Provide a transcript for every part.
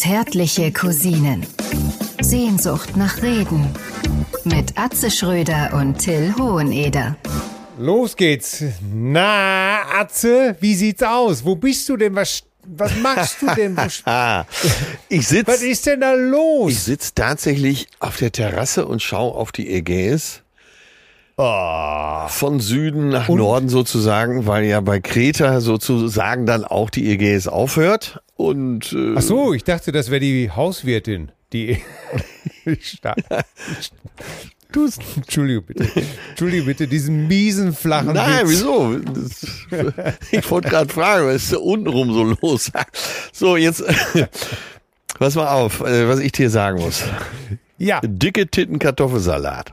Zärtliche Cousinen. Sehnsucht nach Reden. Mit Atze Schröder und Till Hoheneder. Los geht's. Na, Atze, wie sieht's aus? Wo bist du denn? Was, was machst du denn? Ich sitz, was ist denn da los? ich sitz tatsächlich auf der Terrasse und schaue auf die Ägäis. Von Süden nach Norden sozusagen, weil ja bei Kreta sozusagen dann auch die Ägäis aufhört. Und äh, Ach so, ich dachte, das wäre die Hauswirtin. Die. Ich sta- Du, Entschuldige bitte. Entschuldige bitte, diesen miesen flachen Nein, Witz. wieso? Das, ich wollte gerade fragen, was ist da untenrum so los? So, jetzt, pass mal auf, äh, was ich dir sagen muss. Ja, Dicke Titten Kartoffelsalat.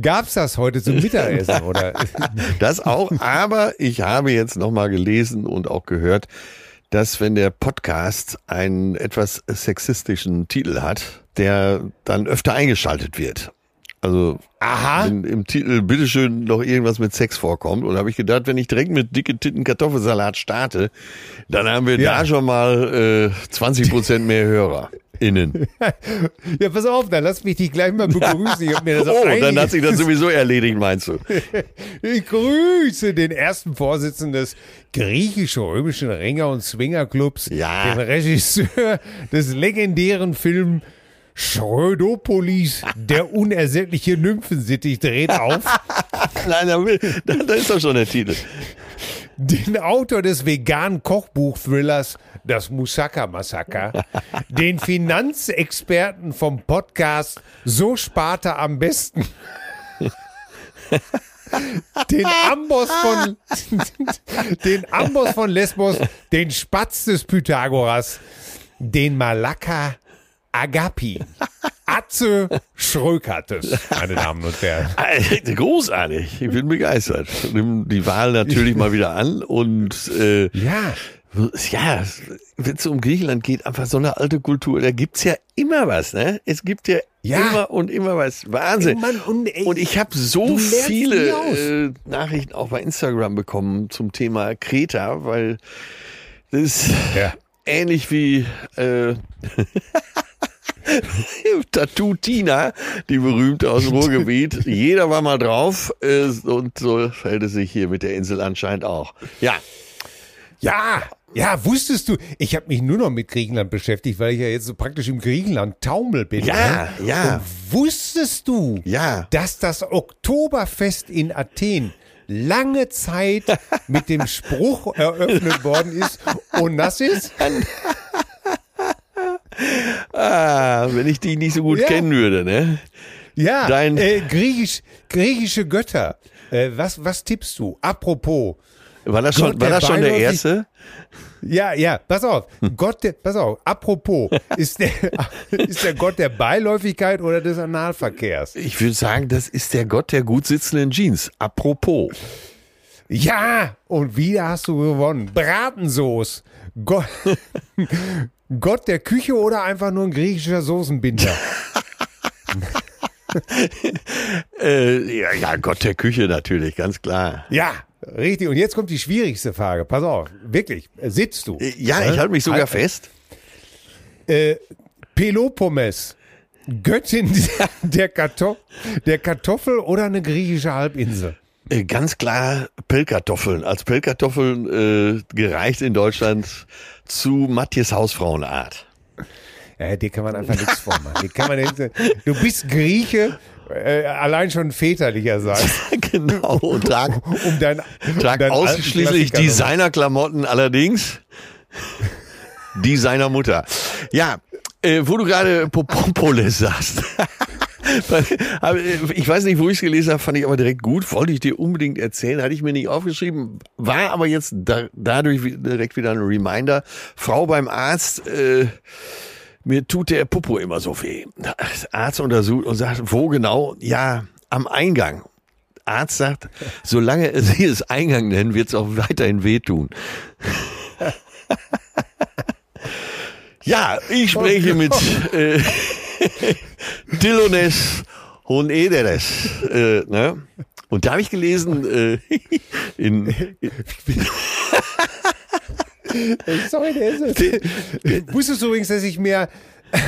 Gab's das heute zum Mittagessen, oder? Das auch, aber ich habe jetzt nochmal gelesen und auch gehört, dass wenn der Podcast einen etwas sexistischen Titel hat, der dann öfter eingeschaltet wird. Also Aha. wenn im Titel bitteschön noch irgendwas mit Sex vorkommt. Und habe ich gedacht, wenn ich direkt mit dicke Titten Kartoffelsalat starte, dann haben wir Ja. da schon mal äh, 20 Prozent mehr Hörer. Innen. Ja, pass auf, dann lass mich dich gleich mal begrüßen. Oh, dann hat sich das sowieso erledigt, meinst du? Ich grüße den ersten Vorsitzenden des griechisch-römischen Ringer- und Swingerclubs, Ja. den Regisseur des legendären Films Schrödopolis, der unersättliche Nymphensittich dreht auf, Nein, da, will, da, da ist doch schon der Titel. Den Autor des veganen Kochbuch-Thrillers Das Moussaka-Massaker, den Finanzexperten vom Podcast So spart er am besten. Den Amboss von den Amboss von Lesbos, den Spatz des Pythagoras, den Malaka Agapi, Atze Schrökates, meine Damen und Herren. Äh, Großartig, ich bin begeistert. Nimm die Wahl natürlich mal wieder an und äh, Ja, ja, wenn es um Griechenland geht, einfach so eine alte Kultur, da gibt's ja immer was, ne? Es gibt ja, Ja. immer und immer was. Wahnsinn. Mann, und, ey, Und ich habe so viele äh, Nachrichten auch bei Instagram bekommen zum Thema Kreta, weil das ist Ja. ähnlich wie äh, Tattoo Tina, die berühmte aus dem Ruhrgebiet. Jeder war mal drauf äh, und so fällt es sich hier mit der Insel anscheinend auch. Ja, Ja, ja, wusstest du, ich habe mich nur noch mit Griechenland beschäftigt, weil ich ja jetzt so praktisch im Griechenland-Taumel bin. Ja, ne? ja. Und wusstest du, Ja. dass das Oktoberfest in Athen lange Zeit mit dem Spruch eröffnet worden ist und das ist? Ah, wenn ich dich nicht so gut Ja. kennen würde, ne? Ja, Dein- äh, griechisch, griechische Götter. Äh, was, was tippst du? Apropos, War das schon, Gott, war der das schon der erste? Ja, ja, pass auf. Hm. Gott, der, pass auf. Apropos, ist der, ist der Gott der Beiläufigkeit oder des Analverkehrs? Ich würde sagen, das ist der Gott der gut sitzenden Jeans. Apropos. Ja, und wieder hast du gewonnen. Bratensoße. Gott, Gott der Küche oder einfach nur ein griechischer Soßenbinder? Äh, ja, ja, Gott der Küche natürlich, ganz klar. Ja, richtig. Und jetzt kommt die schwierigste Frage. Pass auf, wirklich. Sitzt du? Äh, Ja, ich halte mich sogar Halt- fest. Äh, Peloponnes. Göttin der, der, Kartoff der Kartoffel oder eine griechische Halbinsel? Äh, Ganz klar Pellkartoffeln. Als Pellkartoffeln äh, gereicht in Deutschland zu Matthias Hausfrauenart. Ja, dir kann man einfach nichts vormachen. Dir kann man nicht, du bist Grieche, äh, allein schon väterlicherseits, genau. Und trag, um dein, trag alten ausschließlich Designerklamotten allerdings. Die seiner Mutter. Ja, äh, wo du gerade Popopolis sagst. Äh, ich weiß nicht, wo ich es gelesen habe, fand ich aber direkt gut. Wollte ich dir unbedingt erzählen, hatte ich mir nicht aufgeschrieben. War aber jetzt da, dadurch direkt wieder ein Reminder. Frau beim Arzt, äh, mir tut der Popo immer so weh. Arzt untersucht und sagt, wo genau? Ja, am Eingang. Arzt sagt, solange sie es Eingang nennen, wird es auch weiterhin wehtun. ja, ich spreche mit äh, Dilones Honederes. Äh, ne? Und da habe ich gelesen, äh, in, in Sorry, der ist es. Wusstest du übrigens, dass ich mir,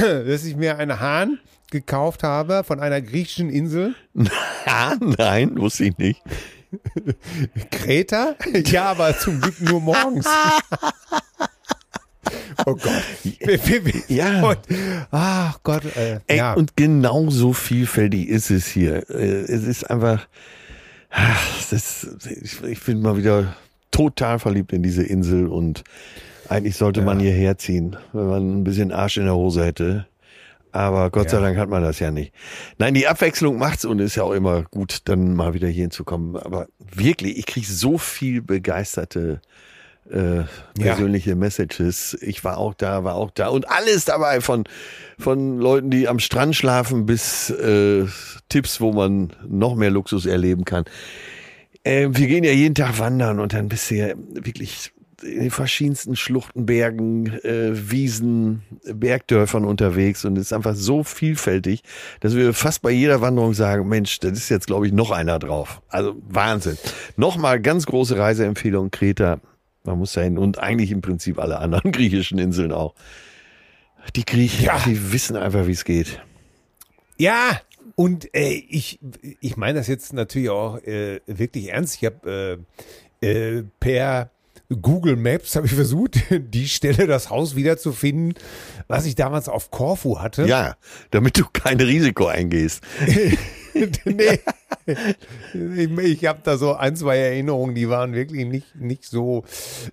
dass ich mir einen Hahn gekauft habe von einer griechischen Insel? Ah, nein, wusste ich nicht. Kreta? Ja, aber zum Glück nur morgens. Oh Gott. Ja. Und, ach Gott. Äh, Ey, ja. Und genauso vielfältig ist es hier. Äh, Es ist einfach, ach, das, ich, ich bin mal wieder total verliebt in diese Insel und eigentlich sollte man hierher ziehen, wenn man ein bisschen Arsch in der Hose hätte. Aber Gott sei Ja. Dank hat man das ja nicht. Nein, die Abwechslung macht's und ist ja auch immer gut, dann mal wieder hier hinzukommen. Aber wirklich, ich kriege so viel begeisterte äh, persönliche Messages. Ich war auch da, war auch da und alles dabei von von Leuten, die am Strand schlafen, bis äh, Tipps, wo man noch mehr Luxus erleben kann. Äh, wir gehen ja jeden Tag wandern und dann bist du ja wirklich in den verschiedensten Schluchten, Bergen, äh, Wiesen, Bergdörfern unterwegs und es ist einfach so vielfältig, dass wir fast bei jeder Wanderung sagen, Mensch, das ist jetzt glaube ich noch einer drauf. Also Wahnsinn. Nochmal ganz große Reiseempfehlung Kreta. Man muss da hin und eigentlich im Prinzip alle anderen griechischen Inseln auch. Die Griechen, Ja. die wissen einfach, wie es geht. Ja, und äh, ich, ich meine das jetzt natürlich auch äh, wirklich ernst. Ich habe äh, äh, per Google Maps habe ich versucht, die Stelle, das Haus wiederzufinden, was ich damals auf Korfu hatte. Ja, damit du kein Risiko eingehst. nee. Ich, ich habe da so ein, zwei Erinnerungen, die waren wirklich nicht, nicht so.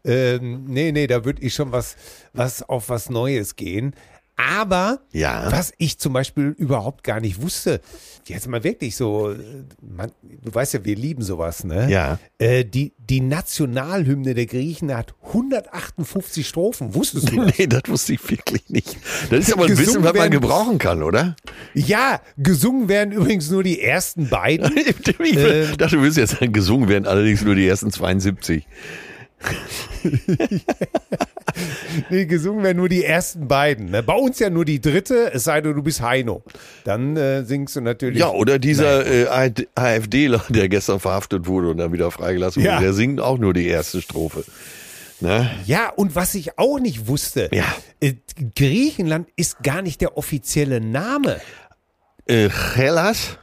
Ähm, nee, nee, da würde ich schon was, was auf was Neues gehen. Aber Ja. was ich zum Beispiel überhaupt gar nicht wusste, jetzt mal wirklich so, äh, man, du weißt ja, wir lieben sowas, ne? Ja. Äh, die, die Nationalhymne der Griechen hat 158 Strophen. Wusstest du das? Nee, das wusste ich wirklich nicht. Das ist aber ein Gesungen Wissen, was man gebrauchen kann, oder? Ja, gesungen werden übrigens nur die ersten beiden. Ich Ähm. dachte, du willst jetzt sagen, gesungen werden allerdings nur die ersten 72. Nee, gesungen werden nur die ersten beiden. Ne? Bei uns ja nur die dritte, es sei denn, du bist Heino. Dann äh, singst du natürlich. Ja, oder dieser äh, AfD AfDler, der gestern verhaftet wurde und dann wieder freigelassen wurde, Ja. der singt auch nur die erste Strophe. Ne? Ja, und was ich auch nicht wusste, Ja. äh, Griechenland ist gar nicht der offizielle Name. Äh, Hellas?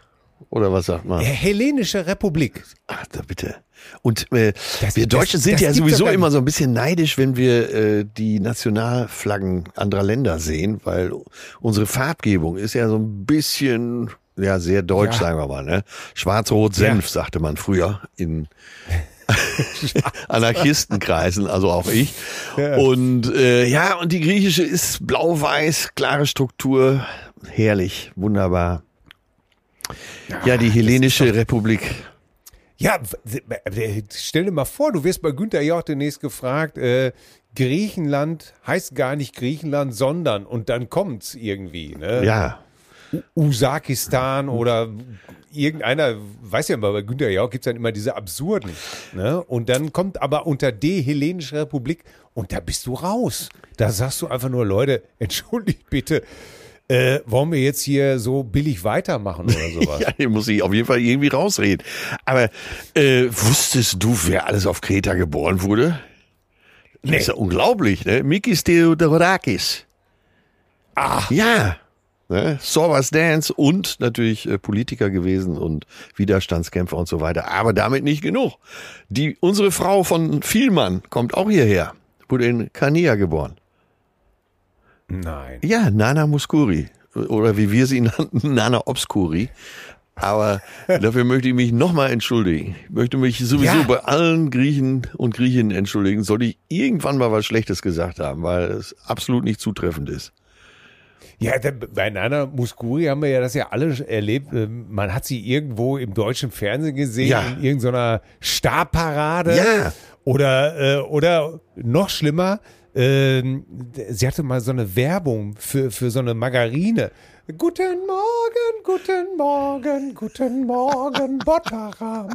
Oder was sagt man? Äh, Hellenische Republik. Ach, da bitte. Und äh, Das- wir Deutschen das- sind das ja sowieso immer so ein bisschen neidisch, wenn wir äh, die Nationalflaggen anderer Länder sehen, weil unsere Farbgebung ist ja so ein bisschen, ja, sehr deutsch, Ja. sagen wir mal. Ne? Schwarz-Rot-Senf, sagte man früher in Anarchistenkreisen, also auch ich. Ja. Und äh, ja, und die griechische ist blau-weiß, klare Struktur, herrlich, wunderbar. Ja, die hellenische Republik. Ja, stell dir mal vor, du wirst bei Günther Jauch demnächst gefragt, äh, Griechenland heißt gar nicht Griechenland, sondern, und dann kommt's irgendwie, ne? Ja, Usakistan oder irgendeiner, weiß ja mal, bei Günther Jauch gibt's dann immer diese absurden. Ne? Und dann kommt aber unter D Hellenische Republik und da bist du raus. Da sagst du einfach nur, Leute, entschuldigt bitte, äh, wollen wir jetzt hier so billig weitermachen oder sowas? Ja, den muss ich auf jeden Fall irgendwie rausreden. Aber äh, wusstest du, wer alles auf Kreta geboren wurde? Das ist ja unglaublich, ne? Mikis Theodorakis. Ach, Ja. Ne? Sorbas Dance und natürlich äh, Politiker gewesen und Widerstandskämpfer und so weiter. Aber damit nicht genug. Die, unsere Frau von Vielmann kommt auch hierher. Wurde in Kania geboren. Nein. Ja, Nana Muscuri. Oder wie wir sie nannten, Nana Obscuri. Aber dafür möchte ich mich nochmal entschuldigen. Ich möchte mich sowieso Ja. bei allen Griechen und Griechinnen entschuldigen, sollte ich irgendwann mal was Schlechtes gesagt haben, weil es absolut nicht zutreffend ist. Ja, bei Nana Muscuri haben wir ja das ja alle erlebt. Ähm, Man hat sie irgendwo im deutschen Fernsehen gesehen, Ja. in irgendeiner Starparade. Ja. Oder, äh, oder noch schlimmer, ähm, sie hatte mal so eine Werbung für, für so eine Margarine. Guten Morgen, guten Morgen, guten Morgen, Botteram.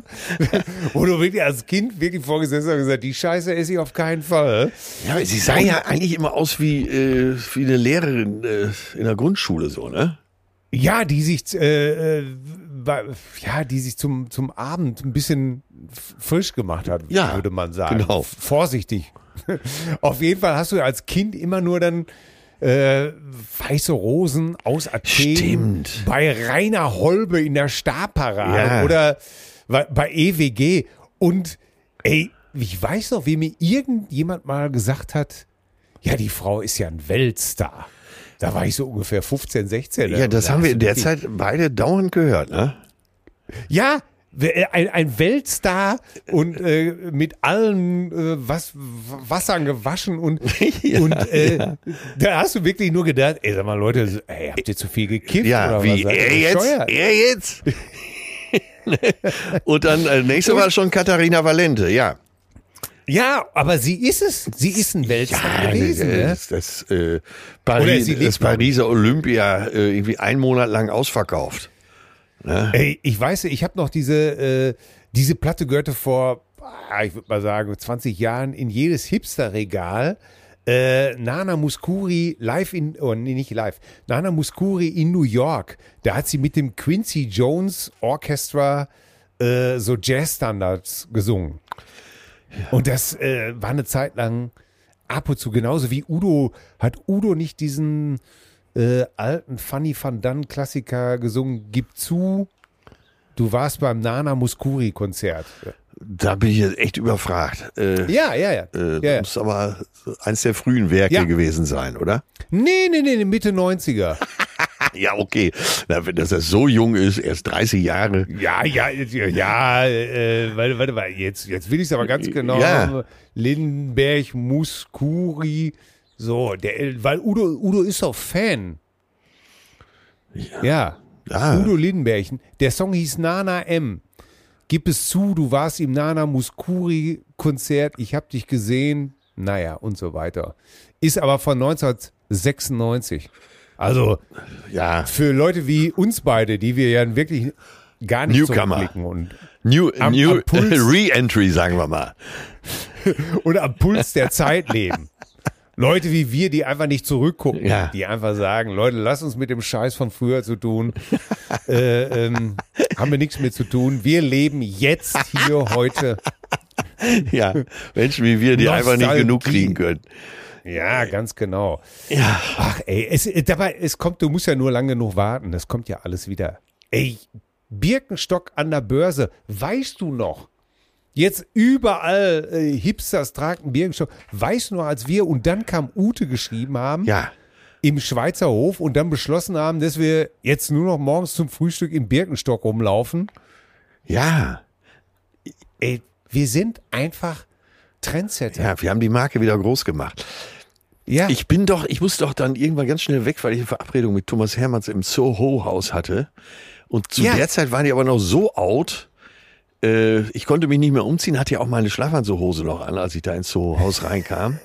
Wo du wirklich als Kind wirklich vorgesessen hast und gesagt, die Scheiße esse ich auf keinen Fall. Ja, sie sah ja eigentlich immer aus wie, äh, wie eine Lehrerin äh, in der Grundschule, so, ne? Ja, die sich, äh, äh, ja, die sich zum, zum Abend ein bisschen frisch gemacht hat, Ja, würde man sagen. genau. Vorsichtig Auf jeden Fall hast du als Kind immer nur dann äh, weiße Rosen aus Athen Stimmt. bei Rainer Holbe in der Starparade Ja. oder bei, EWG. Und ey, ich weiß noch, wie mir irgendjemand mal gesagt hat, ja, die Frau ist ja ein Weltstar. Da war ich so ungefähr 15, 16. Ja, das haben wir in der Zeit beide dauernd gehört, ne? Ja, ein, ein Weltstar und äh, mit allen äh, was, Wassern gewaschen und, Ja, und äh, da hast du wirklich nur gedacht, ey, sag mal Leute, ey, habt ihr zu viel gekifft? Ja, oder wie was? Er jetzt? Er jetzt? Und dann äh, nächste war schon Katharina Valente, ja. Ja, aber sie ist es. Sie ist ein Weltstar gewesen. äh, Ne? das, das, äh, Paris, das Pariser Olympia äh, irgendwie einen Monat lang ausverkauft. Ey, ich weiß, ich habe noch diese, äh, diese Platte gehörte vor, ah, ich würde mal sagen, 20 Jahren in jedes Hipster-Regal. Äh, Nana Muscuri live in, oh nee, nicht live, Nana Muscuri in New York. Da hat sie mit dem Quincy Jones Orchestra äh, so Jazzstandards gesungen. Und das äh, war eine Zeit lang ab und zu genauso wie Udo. Hat Udo nicht diesen äh, alten Funny Van Dunn Klassiker gesungen? Gib zu, du warst beim Nana Muscuri Konzert. Da bin ich jetzt echt überfragt. Äh, Ja, ja, ja. äh, ja, ja. Muss aber eins der frühen Werke Ja. gewesen sein, oder? Nee, nee, nee, Mitte 90er. Ja, okay. Na, wenn das so jung ist, erst 30 Jahre. Ja, ja, ja, ja äh, warte, warte, warte, jetzt, jetzt will ich es aber ganz genau. Ja. Lindenberg, Muscuri, so, der, weil Udo, Udo ist doch Fan. Ja. Ja. Udo Lindenberg. Der Song hieß Nana M. Gib es zu, du warst im Nana Muscuri Konzert, ich hab dich gesehen, naja, und so weiter. Ist aber von 1996. Also Ja. für Leute wie uns beide, die wir ja wirklich gar nicht Newcomer. zurückblicken und, New, Am- new. Re-Entry, sagen wir mal. und am Puls der Zeit leben. Leute wie wir, die einfach nicht zurückgucken, Ja. die einfach sagen, Leute, lass uns mit dem Scheiß von früher zu tun. äh, ähm, haben wir nichts mehr zu tun. Wir leben jetzt hier heute. Ja. Menschen wie wir, die einfach nicht genug kriegen können. Ja, ganz genau. Ja. Ach ey, es, äh, dabei, es kommt, du musst ja nur lang genug warten. Das kommt ja alles wieder. Ey, Birkenstock an der Börse, weißt du noch? Jetzt überall äh, Hipsters tragen Birkenstock. Weißt du noch, als wir und dann kam Ute geschrieben haben Ja. im Schweizer Hof und dann beschlossen haben, dass wir jetzt nur noch morgens zum Frühstück im Birkenstock rumlaufen. Ja. Ey, wir sind einfach Trendsetter. Ja, wir haben die Marke wieder groß gemacht. Ja, Ich bin doch, ich muss doch dann irgendwann ganz schnell weg, weil ich eine Verabredung mit Thomas Hermanns im Soho-Haus hatte. Und zu Ja. der Zeit waren die aber noch so out. Äh, ich konnte mich nicht mehr umziehen, hatte ja auch meine Schlafanzughose noch an, als ich da ins Soho-Haus reinkam.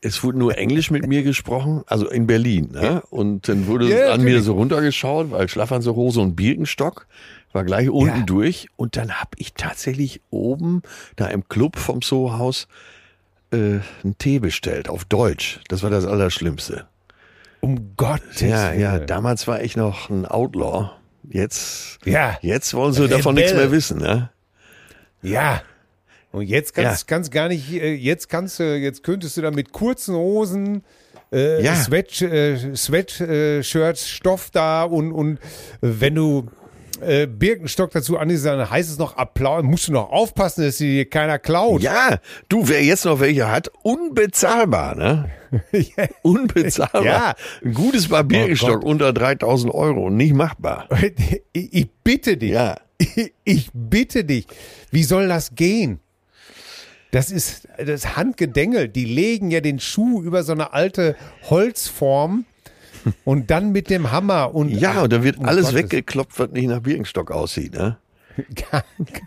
Es wurde nur Englisch mit mir gesprochen, also in Berlin. Ne? Und dann wurde Ja, an mir so runtergeschaut, weil Schlafanzughose und Birkenstock war gleich unten Ja. durch. Und dann habe ich tatsächlich oben, da im Club vom Soho-Haus, äh, einen Tee bestellt, auf Deutsch. Das war das Allerschlimmste. um Gottes Ja, ja, Willen. damals war ich noch ein Outlaw. Jetzt, Ja. jetzt wollen sie davon Rebell. nichts mehr wissen, ne? Ja. Und jetzt kannst, kannst gar nicht, äh, jetzt kannst du, jetzt könntest du da mit kurzen Hosen, äh, Ja. Sweat, äh, Sweatshirts, Stoff da und, und äh, wenn du äh, Birkenstock dazu anziehst, dann heißt es noch Applaus, musst du noch aufpassen, dass dir keiner klaut. Ja, du, wer jetzt noch welche hat, unbezahlbar, ne? Unbezahlbar. Ja. Ein gutes Paar Birkenstock Gott. unter 3000 Euro und nicht machbar. Ich, ich bitte dich. Ja. Ich bitte dich. Wie soll das gehen? Das ist das Handgedengel. Die legen ja den Schuh über so eine alte Holzform und dann mit dem Hammer und Ja, und dann wird um alles Gottes- weggeklopft, was nicht nach Birkenstock aussieht, ne?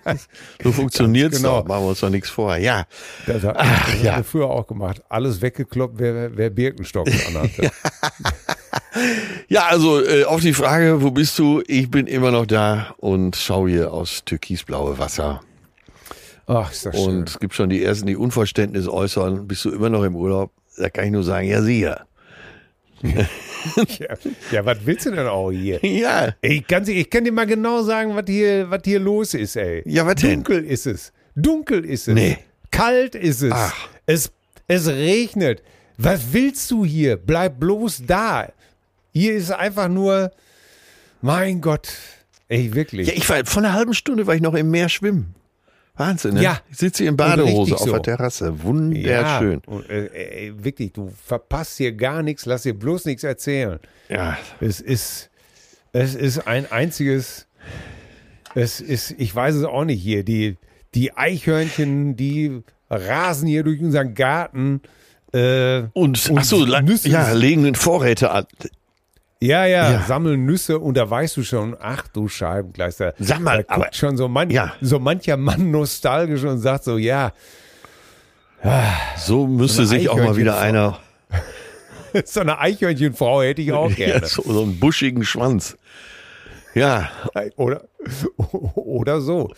Ganz- So funktioniert's genau. doch, machen wir uns doch nichts vor. Ja, Das, hat- Ach, das ja. haben wir früher auch gemacht. Alles weggekloppt, wer, wer Birkenstock anhatte. Ja, also äh, auf die Frage, wo bist du? Ich bin immer noch da und schaue hier aus türkisblaue Wasser. Ach, ist das schön. Und es gibt schon die ersten, die Unverständnis äußern. Bist du immer noch im Urlaub? Da kann ich nur sagen, ja, sicher. Ja, ja, was willst du denn auch hier? Ja, ganz, ehrlich, ich kann dir mal genau sagen, was hier, was hier los ist, ey. Ja, was denn? Dunkel ist es. Dunkel ist es. Nee. Kalt ist es. Ach. Es Es regnet. Was willst du hier? Bleib bloß da. Hier ist einfach nur, mein Gott. Ey, wirklich. Ja, ich war, vor einer halben Stunde war ich noch im Meer schwimmen. Wahnsinn, ne? Ja. Ich sitze hier in Badehose auf so. der Terrasse. Wunderschön. Und, äh, ey, wirklich, du verpasst hier gar nichts, lass dir bloß nichts erzählen. Ja. Es ist, es ist ein einziges, es ist, ich weiß es auch nicht hier, die, die Eichhörnchen, die rasen hier durch unseren Garten. Äh, Und, Und ach so, la- Nüsse- ja, legen Vorräte an. Ja, ja, Ja. sammeln Nüsse und da weißt du schon, ach du Scheibenkleister. Sag mal, da aber- schon so, man, Ja. so mancher Mann nostalgisch und sagt so, ja, So müsste sich auch mal wieder einer so eine Eichhörnchenfrau hätte ich auch ja, gerne. so, so einen buschigen Schwanz. Ja, Oder, oder so.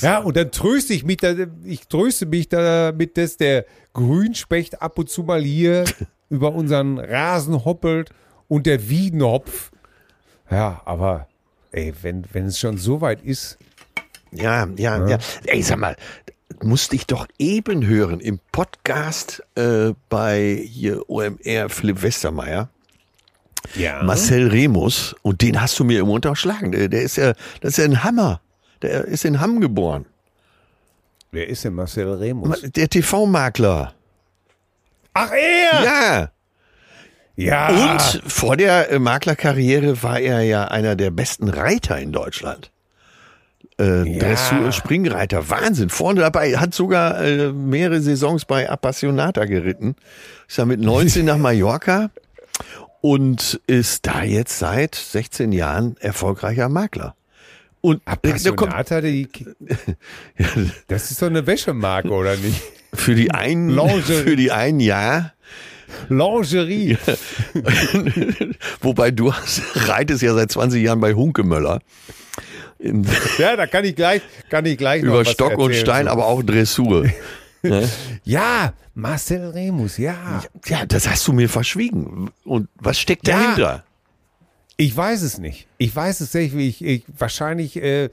Ja, und dann tröste ich mich, da, ich tröste mich damit, dass der Grünspecht ab und zu mal hier über unseren Rasen hoppelt und der Wiedenhopf. Ja, aber ey, wenn, wenn es schon so weit ist, ja, ja, ja. Ey, sag mal, musste ich doch eben hören im Podcast äh, bei hier OMR Philipp Westermeier. ja. Marcel Remus, und den hast du mir immer unterschlagen. Der, der ist ja, das ist ja ein Hammer. Der ist in Hamm geboren. Wer ist denn Marcel Remus? Der TV-Makler. Ach, er! Ja. Ja. Und vor der äh, Maklerkarriere war er ja einer der besten Reiter in Deutschland. Äh, Ja. Dressur- und Springreiter. Wahnsinn. Vorne dabei. Hat sogar äh, mehrere Saisons bei Appassionata geritten. Ist ja mit 19 nach Mallorca und ist da jetzt seit 16 Jahren erfolgreicher Makler. Und äh, Appassionata, die, das ist doch eine Wäschemarke, oder nicht? für die einen, Lingerie. für die einen Jahr, Lingerie. wobei du hast, reitest ja seit 20 Jahren bei Hunkemöller. Ja, da kann ich gleich, kann ich gleich über Stock und erzählen. Stein, aber auch Dressur. Ne? Ja, Marcel Remus, ja. Ja, das hast du mir verschwiegen. Und was steckt Ja. dahinter? Ich weiß es nicht. Ich weiß es nicht, wie ich, ich wahrscheinlich, äh,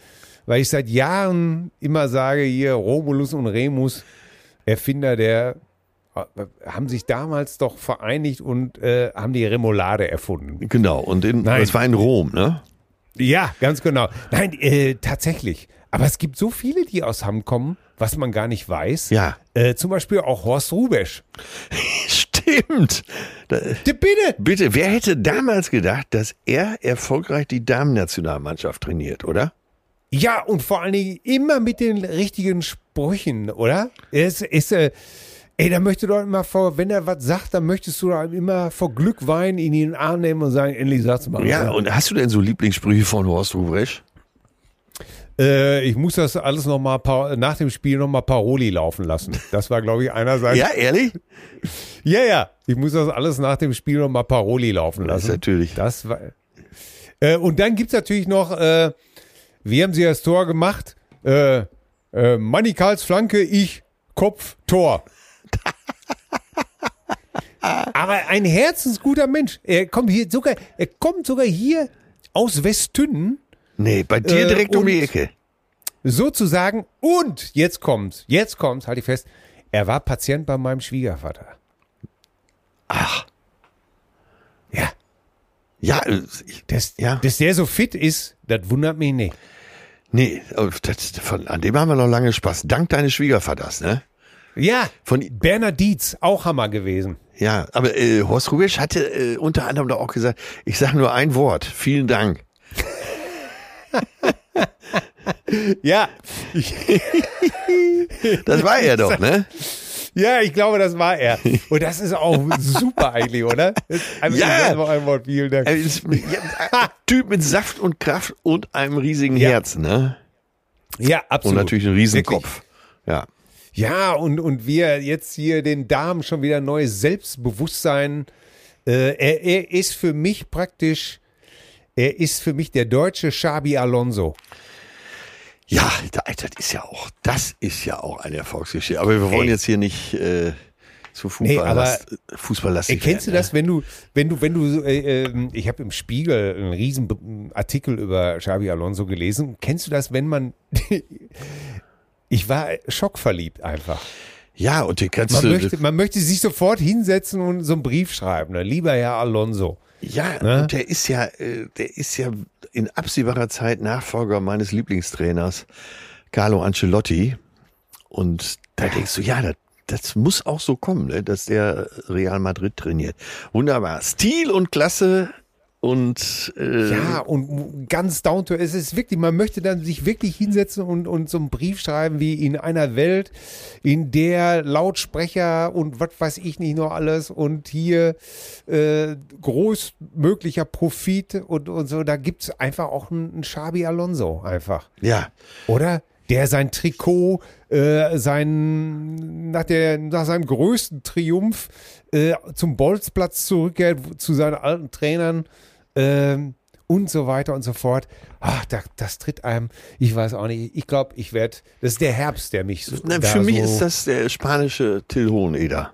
weil ich seit Jahren immer sage, hier Romulus und Remus, Erfinder der, haben sich damals doch vereinigt und äh, haben die Remoulade erfunden. Genau, und in, Nein. das war in Rom, ne? Ja, ganz genau. Nein, äh, tatsächlich. Aber es gibt so viele, die aus Hamm kommen, was man gar nicht weiß. Ja. Äh, zum Beispiel auch Horst Rubesch. Stimmt. Da, Bitte. bitte, wer hätte damals gedacht, dass er erfolgreich die Damennationalmannschaft trainiert, oder? Ja, und vor allen Dingen immer mit den richtigen Sprüchen, oder? Es ist, äh, ey, da möchte doch immer vor, wenn er was sagt, dann möchtest du doch immer vor Glück weinen, ihn in den Arm nehmen und sagen, endlich sag's mal. Ja, und hast du denn so Lieblingssprüche von Horst Ruprecht? Äh, ich muss das alles noch mal nach dem Spiel noch mal Paroli laufen lassen. Das war, glaube ich, einerseits. Ja, ehrlich? ja, ja. Ich muss das alles nach dem Spiel noch mal Paroli laufen Das ist lassen. natürlich. Das war. Äh, und dann gibt's natürlich noch, äh, wie haben sie das Tor gemacht? Äh, äh, Flanke, ich, Kopf, Tor. Aber ein herzensguter Mensch. Er kommt hier sogar, er kommt sogar hier aus Westtünnen Nee, bei dir Äh, direkt um die Ecke. sozusagen. Und jetzt kommt's, jetzt kommt's, halte ich fest. Er war Patient bei meinem Schwiegervater. Ach, Ja, ja, äh, ich, dass, Ja. dass der so fit ist, das wundert mich nicht. nee, äh, das, von, an dem haben wir noch lange Spaß. Dank deines Schwiegervaters, ne? Ja, Von, Bernhard Dietz, auch Hammer gewesen. ja, aber äh, Horst Rubisch hatte äh, unter anderem doch auch gesagt, ich sage nur ein Wort, vielen Dank. Ja, Das war er doch, ne? ja, ich glaube, das war er. Und das ist auch super eigentlich, oder? Einfach Ja. sag noch ein Wort, vielen Dank. Ja, ein Typ mit Saft und Kraft und einem riesigen Ja. Herzen, ne? Ja, Und absolut. natürlich einen Riesenkopf. Ja. Ja, und, und wir jetzt hier den Damen schon wieder neues Selbstbewusstsein. Äh, er, er ist für mich praktisch, er ist für mich der deutsche Xabi Alonso. Ja, da- das ist ja auch, das ist ja auch eine Erfolgsgeschichte. Aber wir wollen Ey. jetzt hier nicht äh, zu Nee, Fußball, aber- last, Fußballlastig kennst du werden, das, wenn du, wenn du, wenn du, äh, ähm, ich habe im Spiegel einen riesen Artikel über Xabi Alonso gelesen. Kennst du das, wenn man, ich war schockverliebt einfach. Ja, und die kannst Man du. möchte, man möchte sich sofort hinsetzen und so einen Brief schreiben. Ne? Lieber Herr Alonso. Ja, Ne? und der ist ja, äh, der ist ja in absehbarer Zeit Nachfolger meines Lieblingstrainers, Carlo Ancelotti. Und da denkst du, ja, das, das muss auch so kommen, ne, dass der Real Madrid trainiert. Wunderbar. Stil und Klasse und äh, Ja, und ganz down to, es ist wirklich, man möchte dann sich wirklich hinsetzen und, und so einen Brief schreiben wie in einer Welt, in der Lautsprecher und was weiß ich nicht noch alles und hier äh, großmöglicher Profit und, und so, da gibt's einfach auch einen, einen Xabi Alonso einfach. ja, Oder? Der sein Trikot, äh, sein, nach, der, nach seinem größten Triumph äh, zum Bolzplatz zurückkehrt, zu seinen alten Trainern ähm, und so weiter und so fort. Ach, da, das tritt einem, ich weiß auch nicht, ich glaube, ich werde, das ist der Herbst, der mich so. Na, für mich so, ist das der spanische Till Hoheneder.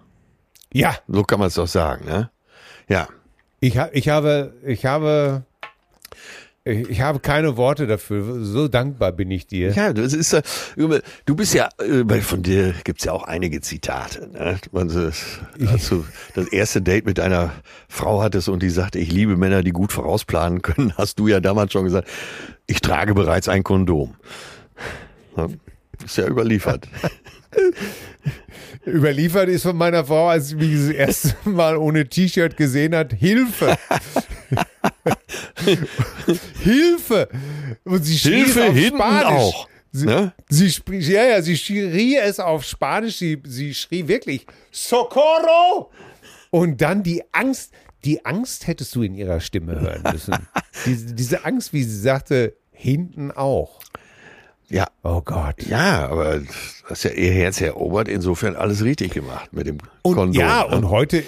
Ja, So kann man es doch sagen, ne? Ja. ich, ha, ich habe, ich habe, ich, habe keine Worte dafür. So dankbar bin ich dir. Ja, das ist du bist ja, äh, von dir gibt's ja auch einige Zitate. Ne? Als du das erste Date mit deiner Frau hattest und die sagte, ich liebe Männer, die gut vorausplanen können, hast du ja damals schon gesagt, ich trage bereits ein Kondom. Ist ja überliefert. Überliefert ist von meiner Frau, als sie mich das erste Mal ohne T-Shirt gesehen hat, Hilfe. Hilfe. Und sie schrie Hilfe es auf hinten Spanisch. auch. Sie, Ne? sie sprie- ja, ja, sie schrie es auf Spanisch. Sie, sie schrie wirklich Socorro. Und dann die Angst, die Angst hättest du in ihrer Stimme hören müssen. diese, diese Angst, wie sie sagte, hinten auch. Ja, Oh Gott. ja, aber du hast ja ihr Herz erobert, insofern alles richtig gemacht mit dem Und, Kondom. ja, ne? und heute,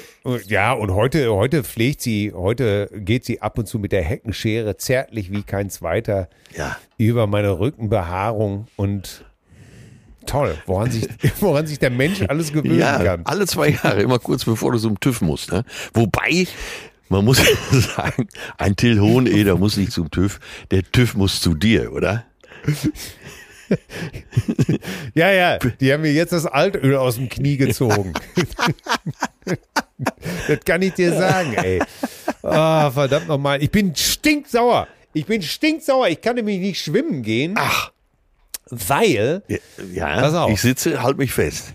ja, und heute, heute pflegt sie, heute geht sie ab und zu mit der Heckenschere zärtlich wie kein zweiter Ja. über meine Rückenbehaarung und toll, woran sich, woran sich der Mensch alles gewöhnen Ja, kann. alle zwei Jahre, immer kurz bevor du zum TÜV musst. Ne? Wobei, man muss sagen, ein Till Hoheneder muss nicht zum TÜV, der TÜV muss zu dir, oder? Ja, ja, die haben mir jetzt das Altöl aus dem Knie gezogen. das kann ich dir sagen, ey. Ah, verdammt nochmal. Ich bin stinksauer. Ich bin stinksauer. Ich kann nämlich nicht schwimmen gehen, Ach, weil ja, ja ich sitze, halt mich fest.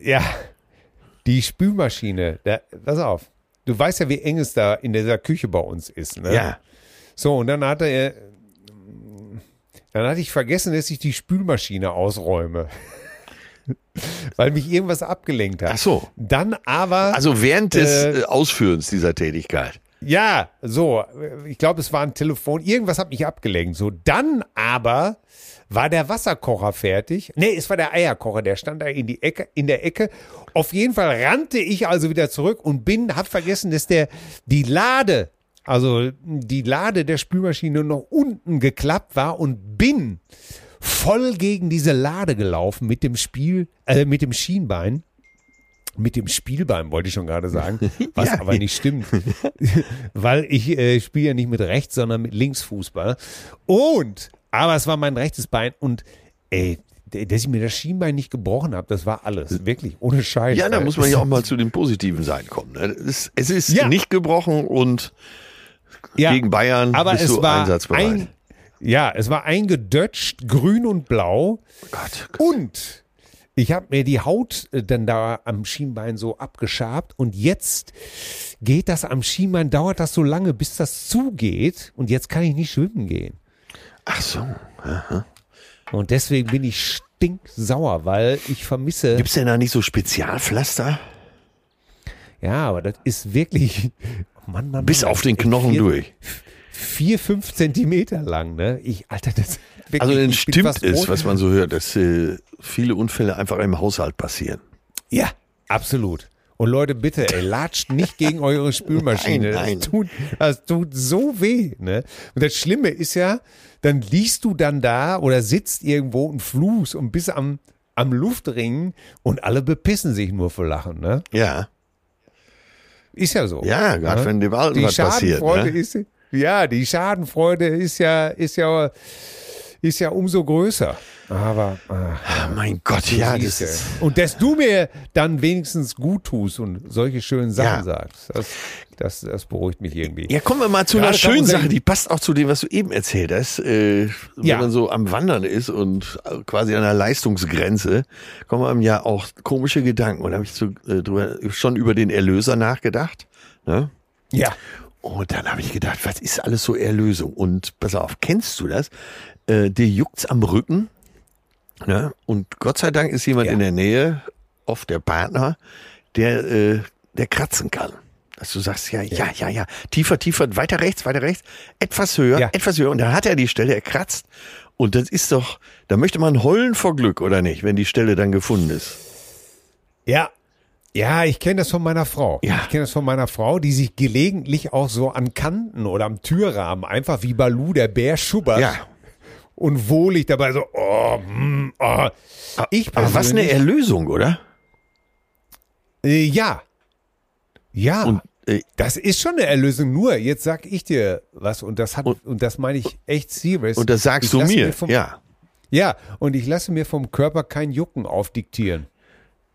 Ja, die Spülmaschine, da, pass auf. Du weißt ja, wie eng es da in dieser Küche bei uns ist. Ne? Ja, So, und dann hatte er, dann hatte ich vergessen, dass ich die Spülmaschine ausräume. Weil mich irgendwas abgelenkt hat. Ach so. Dann aber, also während des Äh, äh, Ausführens dieser Tätigkeit. ja, so, ich glaube, es war ein Telefon, irgendwas hat mich abgelenkt. So, dann aber war der Wasserkocher fertig. Nee, es war der Eierkocher, der stand da in, die Ecke, in der Ecke. Auf jeden Fall rannte ich also wieder zurück und bin, hab vergessen, dass der, die Lade, also die Lade der Spülmaschine noch unten geklappt war und bin voll gegen diese Lade gelaufen mit dem Spiel, äh, mit dem Schienbein. Mit dem Spielbein wollte ich schon gerade sagen, was Ja. aber nicht stimmt. Weil ich äh, spiele ja nicht mit rechts, sondern mit links Fußball. Und, aber es war mein rechtes Bein und ey, dass ich mir das Schienbein nicht gebrochen habe, das war alles. Wirklich, ohne Scheiß. Ja, da muss man ja auch mal zu dem positiven Sein kommen. Ne? Es ist, es ist Ja. nicht gebrochen und Ja, gegen Bayern aber bist es du war einsatzbereit. Ein, ja, es war eingedötscht, grün und blau. Gott, Und ich habe mir die Haut äh, dann da am Schienbein so abgeschabt und jetzt geht das am Schienbein, dauert das so lange, bis das zugeht und jetzt kann ich nicht schwimmen gehen. Ach so. Und deswegen bin ich stinksauer, weil ich vermisse. Gibt's denn da nicht so Spezialpflaster? ja, aber das ist wirklich. Mann, Mann, Bis Mann, auf den Knochen vier, durch. Vier, fünf Zentimeter lang, ne? Ich, Alter, das. Wirklich, Also bin stimmt es, was man so hört, dass äh, viele Unfälle einfach im Haushalt passieren. Ja, absolut. Und Leute, bitte, ey, latscht nicht gegen eure Spülmaschine. Nein, nein. Das, tut, das tut so weh. Ne? Und das Schlimme ist ja, dann liegst du dann da oder sitzt irgendwo und fluchst und bist am, am Luftringen und alle bepissen sich nur vor Lachen. Ne? Ja, Ist ja so. ja, gerade ne? wenn dem Alten Die was passiert. Ne? ist, ja, die Schadenfreude ist ja, ist ja, ist ja umso größer. Aber ach, Mein Gott, ja, das ist. und dass du mir dann wenigstens gut tust und solche schönen Sachen Ja. sagst, das, das, das beruhigt mich irgendwie. Ja, kommen wir mal zu Gerade einer schönen Sache, die passt auch zu dem, was du eben erzählt hast. Äh, wenn Ja. man so am Wandern ist und quasi an der Leistungsgrenze, kommen einem ja auch komische Gedanken. Und da habe ich so, äh, drüber, schon über den Erlöser nachgedacht. Ne? Ja. Und dann habe ich gedacht, was ist alles so Erlösung? Und pass auf, kennst du das? Äh, dir juckt's am Rücken. Ne? Und Gott sei Dank ist jemand Ja. in der Nähe, oft der Partner, der, äh, der kratzen kann. Dass du sagst, ja, ja, ja, ja, tiefer, tiefer, weiter rechts, weiter rechts, etwas höher, Ja. etwas höher. Und dann hat er die Stelle, er kratzt. Und das ist doch, da möchte man heulen vor Glück, oder nicht, wenn die Stelle dann gefunden ist. Ja. Ja, ich kenne das von meiner Frau. Ja. Ich kenne das von meiner Frau, die sich gelegentlich auch so an Kanten oder am Türrahmen einfach wie Balu der Bär schubbert Ja. Und wohlig dabei so, oh, hm, oh. Ich Aber was eine Erlösung, oder? Äh, ja. Ja. Und äh, das ist schon eine Erlösung. Nur, jetzt sag ich dir was und das hat, und, das meine ich echt serious. Und das sagst Ich du lasse mir, vom, ja. Ja, und ich lasse mir vom Körper kein Jucken aufdiktieren.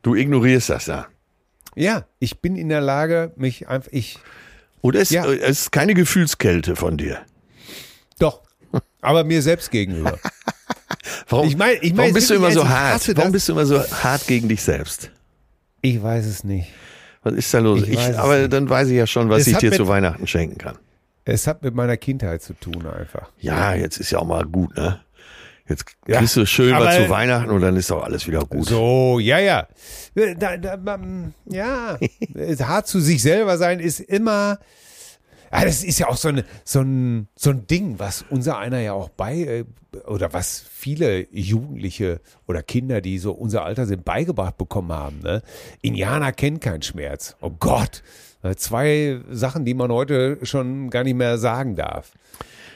Du ignorierst das ja. Ja, ich bin in der Lage, mich einfach, ich, Oder es, Ja. äh, es ist keine Gefühlskälte von dir. Aber mir selbst gegenüber. Warum, Ich mein- ich mein warum bist du immer so hart? Warum das. bist du immer so hart gegen dich selbst? Ich weiß es nicht. Was ist da los? Ich Ich aber nicht. dann weiß ich ja schon, was Es ich dir mit- zu Weihnachten schenken kann. Es hat mit meiner Kindheit zu tun einfach. Ja, jetzt ist ja auch mal gut, ne? Jetzt Ja, kriegst du schön was zu Weihnachten und dann ist auch alles wieder gut. So, ja, ja. Da, da, ähm, ja, hart zu sich selber sein ist immer. Ja, das ist ja auch so, eine, so, ein, so ein Ding, was unser einer ja auch bei, äh, oder was viele Jugendliche oder Kinder, die so unser Alter sind, beigebracht bekommen haben. Ne? Indianer kennen keinen Schmerz. Oh Gott. Äh, Zwei Sachen, die man heute schon gar nicht mehr sagen darf.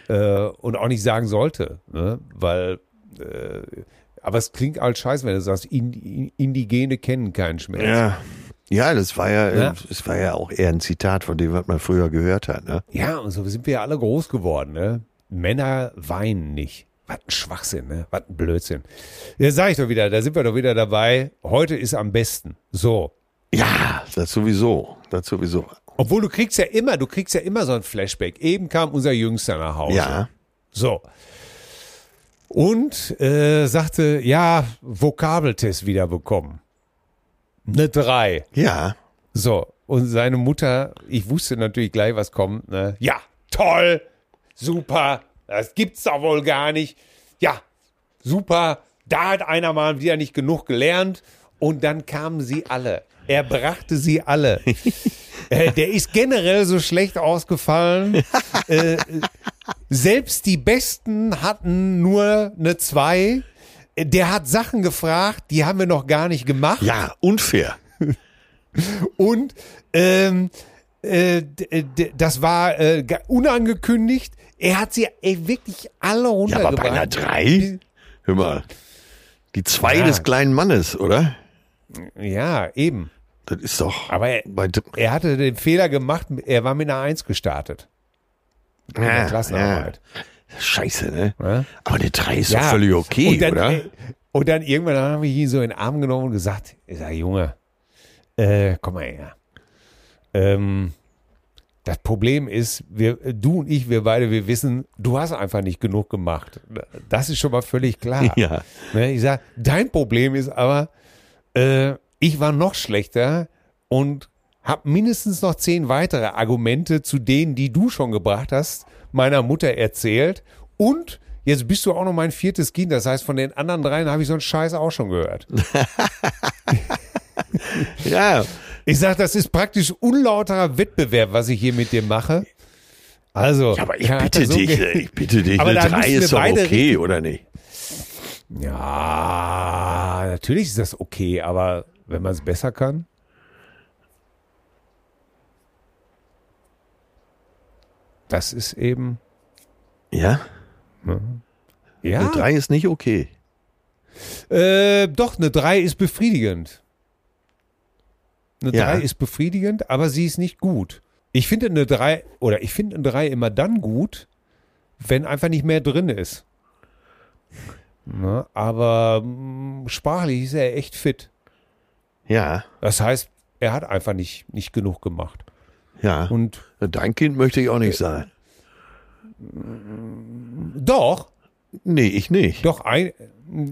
Äh, und auch nicht sagen sollte. Ne? Weil äh, aber es klingt halt scheiße, wenn du sagst, Indi- Indigene kennen keinen Schmerz. Ja. Ja, das war ja, Ja. das war ja auch eher ein Zitat von dem, was man früher gehört hat, ne? Ja, und so sind wir ja alle groß geworden. Ne? Männer weinen nicht. Was ein Schwachsinn, ne? Was ein Blödsinn. Ja, sag ich doch wieder, da sind wir doch wieder dabei. Heute ist am besten. So. Ja, das sowieso, das sowieso. Obwohl du kriegst ja immer, du kriegst ja immer so ein Flashback. Eben kam unser Jüngster nach Hause. Ja. So. Und äh, sagte, ja, Vokabeltest wieder bekommen. Eine drei. Ja. So, und seine Mutter, ich wusste natürlich gleich, was kommt. Ne? Ja, toll, super, das gibt's doch wohl gar nicht. Ja, super, da hat einer mal wieder nicht genug gelernt. Und dann kamen sie alle. Er brachte sie alle. äh, der ist generell so schlecht ausgefallen. äh, selbst die Besten hatten nur eine zwei. Der hat Sachen gefragt, die haben wir noch gar nicht gemacht. Ja, unfair. Und ähm, äh, d- das war äh, ge- unangekündigt. Er hat sie ey, wirklich alle Ja, runtergebracht. aber bei einer drei? Hör mal. Die zwei Ja. des kleinen Mannes, oder? Ja, eben. Das ist doch. Aber er, er hatte den Fehler gemacht, er war mit einer Eins gestartet. In der Ja, Klassenarbeit. Scheiße, ne? Ja. Aber eine drei ist Ja. doch völlig okay, und dann, oder? äh, Und dann irgendwann haben wir ihn so in den Arm genommen und gesagt, ich sag, Junge, äh, komm mal her. Ähm, das Problem ist, wir, du und ich, wir beide, wir wissen, du hast einfach nicht genug gemacht. Das ist schon mal völlig klar. Ja. Ne, Ich sag, dein Problem ist aber, äh, ich war noch schlechter und habe mindestens noch zehn weitere Argumente zu denen, die du schon gebracht hast, meiner Mutter erzählt. Und jetzt bist du auch noch mein viertes Kind. Das heißt, von den anderen dreien habe ich so einen Scheiß auch schon gehört. Ja. Ich sag, das ist praktisch unlauterer Wettbewerb, was ich hier mit dir mache. Also, Aber ich bitte so dich, ich bitte dich, Aber eine da drei müssen wir ist doch okay, oder nicht? Ja, natürlich ist das okay, aber wenn man es besser kann. Das ist eben, Ja? ja, Eine drei ist nicht okay. äh, doch, eine 3 ist befriedigend. Eine Ja. 3 ist befriedigend, aber sie ist nicht gut. Ich finde eine 3, oder ich finde eine 3 immer dann gut, wenn einfach nicht mehr drin ist. Ne? Aber mh, sprachlich ist er echt fit. Ja, Das heißt, er hat einfach nicht, nicht genug gemacht. ja. Und Dein Kind möchte ich auch nicht sein. doch, Nee, ich nicht. doch, ein,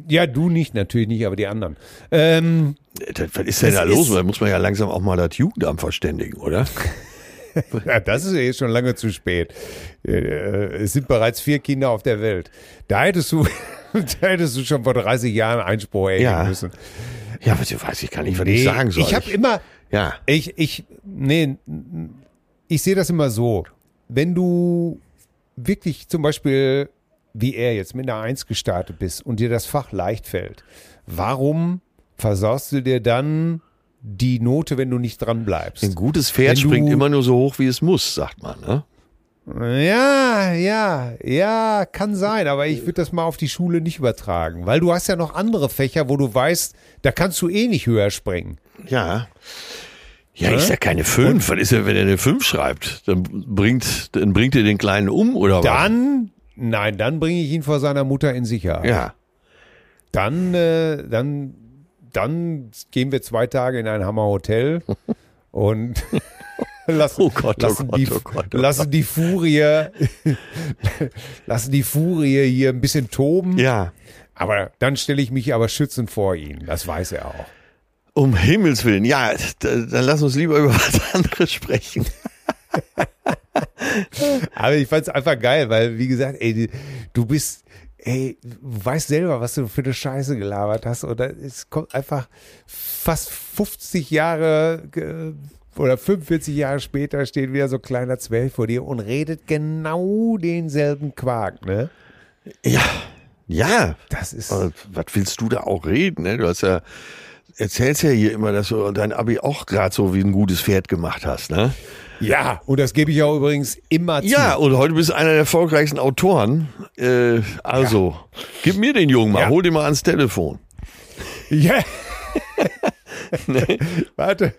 ja, du nicht, natürlich nicht, aber die anderen. Ähm, Das- Was ist denn da los? Da muss man ja langsam auch mal das Jugendamt verständigen, oder? ja, das ist ja jetzt schon lange zu spät. Äh, Es sind bereits vier Kinder auf der Welt. Da hättest du, da hättest du schon vor 30 Jahren Einspruch erheben Ja. müssen. Ja, aber ich weiß ich gar nicht, was ich sagen soll. Ich habe immer, ja, ich, ich, nee, ich sehe das immer so. Wenn du wirklich zum Beispiel, wie er jetzt mit einer Eins gestartet bist und dir das Fach leicht fällt, warum versaust du dir dann die Note, wenn du nicht dran bleibst? ein gutes Pferd Wenn springt immer nur so hoch, wie es muss, sagt man. Ne? Ja, ja, ja, kann sein, aber ich würde das mal auf die Schule nicht übertragen, weil du hast ja noch andere Fächer, wo du weißt, da kannst du eh nicht höher springen. Ja. Ja, ist ja keine fünf. Was ist ja, wenn er eine fünf schreibt? Dann bringt, dann bringt er den Kleinen um oder Dann, nein, dann bringe ich ihn vor seiner Mutter in Sicherheit. was? Ja. Dann, äh, dann, dann gehen wir zwei Tage in ein Hammer Hotel und lassen, Oh Gott, oh lassen, Gott, die, oh Gott, oh lassen die Furie, lassen die Furie hier ein bisschen toben. Ja. Aber dann stelle ich mich aber schützend vor ihn. Das weiß er auch. Um Himmels Willen. Ja, da, dann lass uns lieber über was anderes sprechen. Aber ich fand es einfach geil, weil, wie gesagt, ey, du bist, ey, du weißt selber, was du für eine Scheiße gelabert hast. Oder es kommt einfach fast 50 Jahre oder 45 Jahre später steht wieder so ein kleiner Zwölf vor dir und redet genau denselben Quark, ne? Ja. Ja. Das ist. Was willst du da auch reden? Ne? Du hast ja, erzählst ja hier immer, dass du dein Abi auch gerade so wie ein gutes Pferd gemacht hast, ne? Ja, und das gebe ich auch übrigens immer zu. Ja, und heute bist du einer der erfolgreichsten Autoren. Äh, also, gib mir den Jungen mal, Ja. hol den mal ans Telefon. Ja. Warte,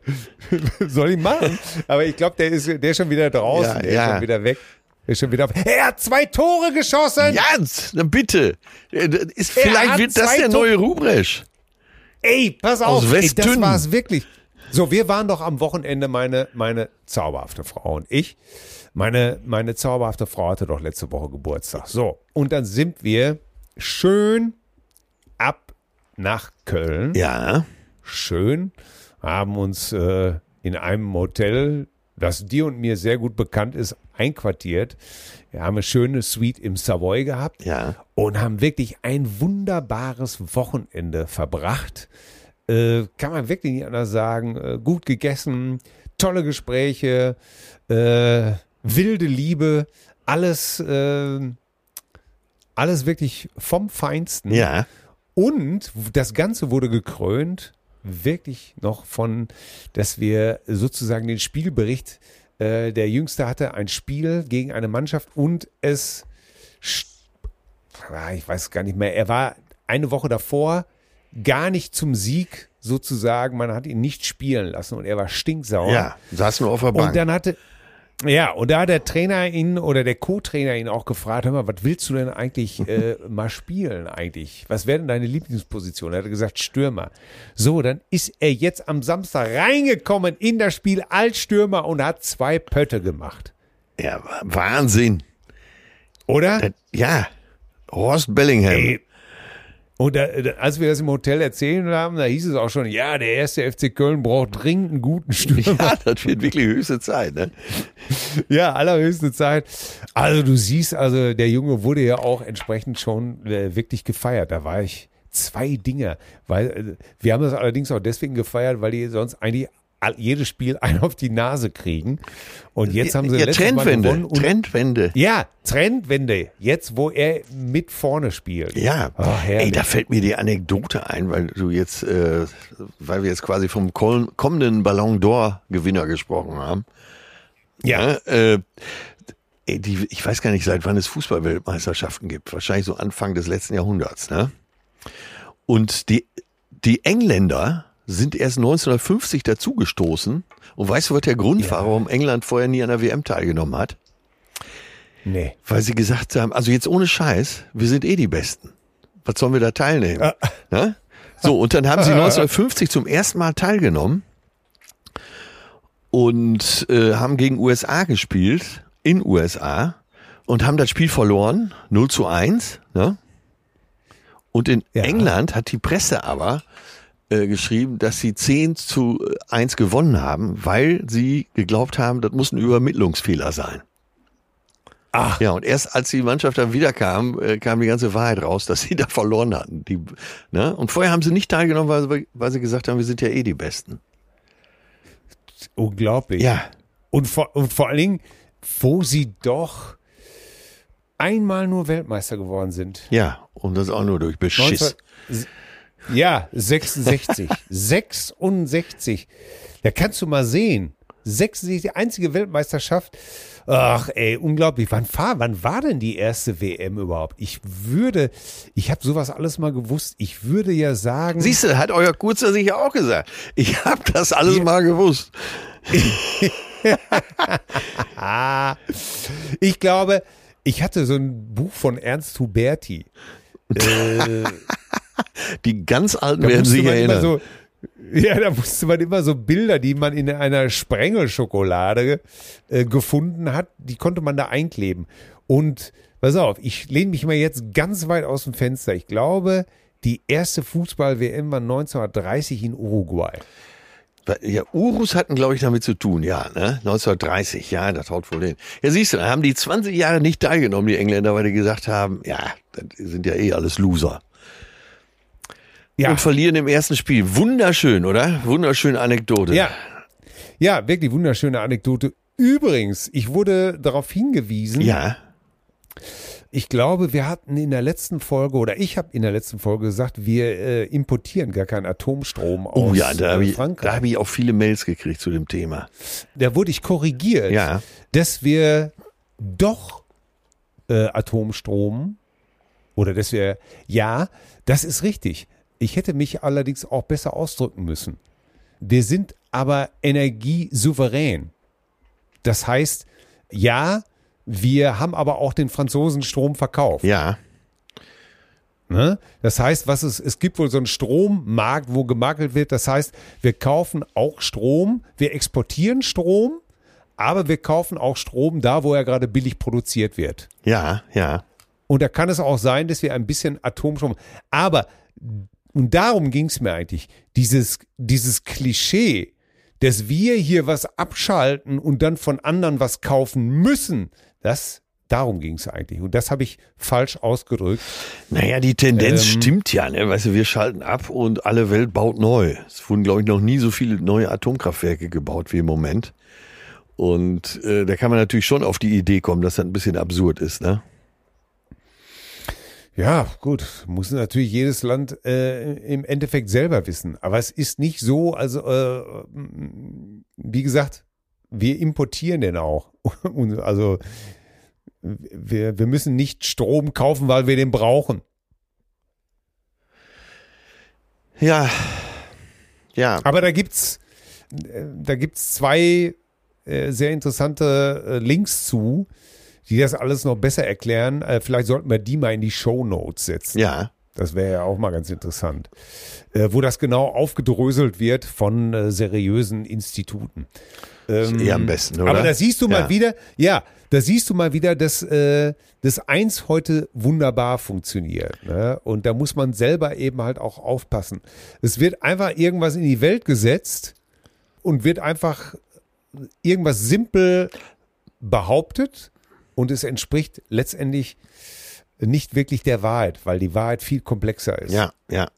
soll ich machen? Aber ich glaube, der ist, der ist schon wieder draußen, Ja, der ja. ist schon wieder weg. Der ist schon wieder. Er hat zwei Tore geschossen. Jans, na bitte. Äh, Ist, Er vielleicht wird das der neue Rubresch. Ey, pass Aus auf, ey, das war es wirklich. So, wir waren doch am Wochenende meine meine zauberhafte Frau und ich. Meine meine zauberhafte Frau hatte doch letzte Woche Geburtstag. So, und dann sind wir schön ab nach Köln. Ja. schön, haben uns äh, in einem Hotel, das dir und mir sehr gut bekannt ist, einquartiert. Wir haben eine schöne Suite im Savoy gehabt Ja. und haben wirklich ein wunderbares Wochenende verbracht. Äh, kann man wirklich nicht anders sagen. Äh, gut gegessen, tolle Gespräche, äh, wilde Liebe, alles, äh, alles wirklich vom Feinsten. Ja. Und das Ganze wurde gekrönt, wirklich noch von, dass wir sozusagen den Spielbericht, äh, der Jüngste hatte ein Spiel gegen eine Mannschaft und es, ah, ich weiß gar nicht mehr, er war eine Woche davor gar nicht zum Sieg sozusagen, man hat ihn nicht spielen lassen und er war stinksauer. Ja. Saß nur auf der Bank. Und dann hatte, ja, und da hat der Trainer ihn oder der Co-Trainer ihn auch gefragt, hör mal, was willst du denn eigentlich äh, mal spielen eigentlich? Was wäre denn deine Lieblingsposition? Er hat gesagt, Stürmer. So, dann ist er jetzt am Samstag reingekommen in das Spiel als Stürmer und hat zwei Pötte gemacht. ja, Wahnsinn. Oder? Das, ja. Horst Bellingham. Ey. Und da, als wir das im Hotel erzählt haben, da hieß es auch schon, ja, der erste FC Köln braucht dringend einen guten Stürmer. Ja, das wird wirklich höchste Zeit. Ne? Ja, allerhöchste Zeit. Also du siehst, also der Junge wurde ja auch entsprechend schon äh, wirklich gefeiert. Da war ich zwei Dinge, weil äh, wir haben das allerdings auch deswegen gefeiert, weil die sonst eigentlich jedes Spiel einen auf die Nase kriegen. Und jetzt haben sie ja, Trendwende. Trendwende. ja, Trendwende. Jetzt, wo er mit vorne spielt. Ja, Oh, ey, da fällt mir die Anekdote ein, weil du jetzt, äh, weil wir jetzt quasi vom kommenden Ballon d'Or Gewinner gesprochen haben. Ja. Äh, ey, die, ich weiß gar nicht, seit wann es Fußballweltmeisterschaften gibt. Wahrscheinlich so Anfang des letzten Jahrhunderts. Ne? Und die, die Engländer sind erst 1950 dazugestoßen. Und weißt du, was der Grund war, warum England vorher nie an der WM teilgenommen hat? Nee. Weil sie gesagt haben, also jetzt ohne Scheiß, wir sind eh die Besten. Was sollen wir da teilnehmen? Ah. Ne? So, und dann haben sie 1950 zum ersten Mal teilgenommen und äh, haben gegen USA gespielt, in USA, und haben das Spiel verloren, 0 zu 1. Ne? Und in Ja. England hat die Presse aber äh, geschrieben, dass sie 10 zu 1 gewonnen haben, weil sie geglaubt haben, das muss ein Übermittlungsfehler sein. Ach. Ja, und erst als die Mannschaft dann wiederkam, äh, kam die ganze Wahrheit raus, dass sie da verloren hatten. Die, ne? Und vorher haben sie nicht teilgenommen, weil, sie- weil sie gesagt haben, wir sind ja eh die Besten. Unglaublich. Ja. Und vor, und vor allen Dingen, wo sie doch einmal nur Weltmeister geworden sind. Ja, und das auch nur durch Beschiss. 19 Ja, 66. 66. Da kannst du mal sehen. 66, die einzige Weltmeisterschaft. Ach, ey, unglaublich. Wann, fahr, wann war denn die erste WM überhaupt? Ich würde, ich habe sowas alles mal gewusst. Ich würde ja sagen. Siehst du, hat euer Kurzer sicher auch gesagt. Ich habe das alles mal gewusst. Ich glaube, ich hatte so ein Buch von Ernst Huberti. Äh, Die ganz Alten da werden sich erinnern. so, ja, da musste man immer so Bilder, die man in einer Sprengelschokolade äh, gefunden hat, die konnte man da einkleben. Und pass auf, ich lehne mich mal jetzt ganz weit aus dem Fenster. Ich glaube, die erste Fußball-WM war 1930 in Uruguay. Ja, Urus hatten, glaube ich, damit zu tun, ja, ne? 1930, ja, das haut wohl hin. Ja, siehst du, da haben die 20 Jahre nicht teilgenommen, die Engländer, weil die gesagt haben, ja, das sind ja eh alles Loser. Ja, Und verlieren im ersten Spiel. Wunderschön, oder? Wunderschöne Anekdote. ja, ja, wirklich wunderschöne Anekdote. Übrigens, ich wurde darauf hingewiesen, Ja. Ich glaube, wir hatten in der letzten Folge oder ich habe in der letzten Folge gesagt, wir äh, importieren gar keinen Atomstrom aus Oh ja, da habe äh, ich, da Frankreich. hab ich auch viele Mails gekriegt zu dem Thema. Da wurde ich korrigiert, Ja. dass wir doch äh, Atomstrom oder dass wir, ja, das ist richtig. Ich hätte mich allerdings auch besser ausdrücken müssen. Wir sind aber energiesouverän. Das heißt, ja, wir haben aber auch den Franzosen Strom verkauft. Ja. Ne? Das heißt, was es, es gibt wohl so einen Strommarkt, wo gemakelt wird. Das heißt, wir kaufen auch Strom, wir exportieren Strom, aber wir kaufen auch Strom da, wo er gerade billig produziert wird. Ja, ja. Und da kann es auch sein, dass wir ein bisschen Atomstrom. Aber, und darum ging es mir eigentlich, dieses, dieses Klischee, dass wir hier was abschalten und dann von anderen was kaufen müssen, das, darum ging es eigentlich. Und das habe ich falsch ausgedrückt. Naja, die Tendenz Ähm. stimmt ja, ne? Weißt du, wir schalten ab und alle Welt baut neu. Es wurden, glaube ich, noch nie so viele neue Atomkraftwerke gebaut wie im Moment. Und äh, da kann man natürlich schon auf die Idee kommen, dass das ein bisschen absurd ist, ne? Ja, gut, muss natürlich jedes Land äh, im Endeffekt selber wissen. Aber es ist nicht so, also äh, wie gesagt, wir importieren den auch. Also wir, wir müssen nicht Strom kaufen, weil wir den brauchen. Ja. Ja. Aber da gibt's äh, da gibt's zwei äh, sehr interessante äh, Links zu, die das alles noch besser erklären. Äh, vielleicht sollten wir die mal in die Show Notes setzen. Ja. Das wäre ja auch mal ganz interessant. Äh, wo das genau aufgedröselt wird von äh, seriösen Instituten. Ähm, eher am besten, oder? Aber da siehst du mal Ja. wieder, ja, da siehst du mal wieder, dass äh, das eins heute wunderbar funktioniert. Ne? Und da muss man selber eben halt auch aufpassen. Es wird einfach irgendwas in die Welt gesetzt und wird einfach irgendwas simpel behauptet und es entspricht letztendlich nicht wirklich der Wahrheit, weil die Wahrheit viel komplexer ist. Ja, ja.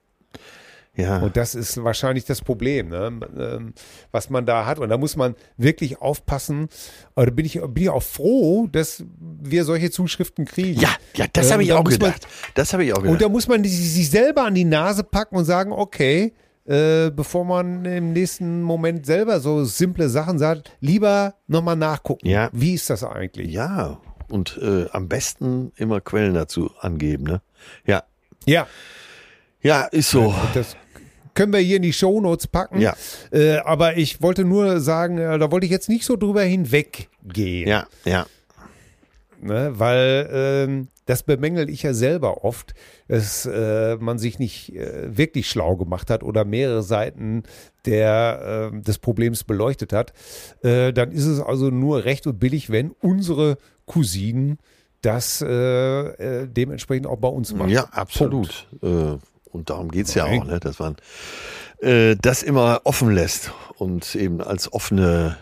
Ja. Und das ist wahrscheinlich das Problem, ne? ähm, was man da hat. Und da muss man wirklich aufpassen. Aber da bin ich, bin ich auch froh, dass wir solche Zuschriften kriegen. ja, ja, das Ähm, habe ich da auch man- gedacht. das habe ich auch Und da muss man sich selber an die Nase packen und sagen, okay, äh, bevor man im nächsten Moment selber so simple Sachen sagt, lieber nochmal nachgucken. Ja. Wie ist das eigentlich? ja. Und äh, am besten immer Quellen dazu angeben, ne? Ja. Ja. Ja, ist so. Das können wir hier in die Shownotes packen. Ja. Äh, aber ich wollte nur sagen, äh, da wollte ich jetzt nicht so drüber hinweggehen. Ja, ja. Ne? Weil ähm, das bemängel ich ja selber oft, dass äh, man sich nicht äh, wirklich schlau gemacht hat oder mehrere Seiten der, äh, des Problems beleuchtet hat. Äh, dann ist es also nur recht und billig, wenn unsere Cousinen das äh, äh, dementsprechend auch bei uns machen. Ja, absolut. Und darum geht's ja auch, ne, dass man das immer offen lässt und eben als offene,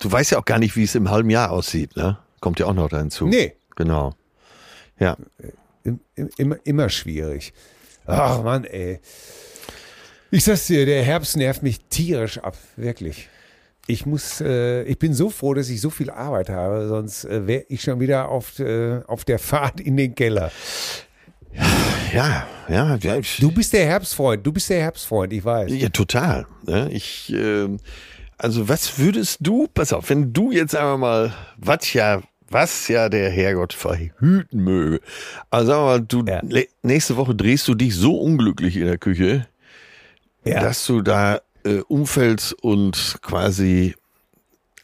du weißt ja auch gar nicht, wie es im halben Jahr aussieht, ne? Kommt ja auch noch dazu. Nee. Genau. Ja. Im, im, immer, immer schwierig. Ach Mann, ey. Ich sag's dir, der Herbst nervt mich tierisch ab, wirklich. Ich muss, äh, ich bin so froh, dass ich so viel Arbeit habe, sonst äh, wäre ich schon wieder auf, äh, auf der Fahrt in den Keller. Ja, ja, ja. Du bist der Herbstfreund, du bist der Herbstfreund, ich weiß. ja total. Ne? Ich, ähm, also was würdest du, pass auf, wenn du jetzt einmal mal, was ja, was ja der Herrgott verhüten möge. Also wir mal, du, Ja. nächste Woche drehst du dich so unglücklich in der Küche, Ja. dass du da äh, umfällst und quasi,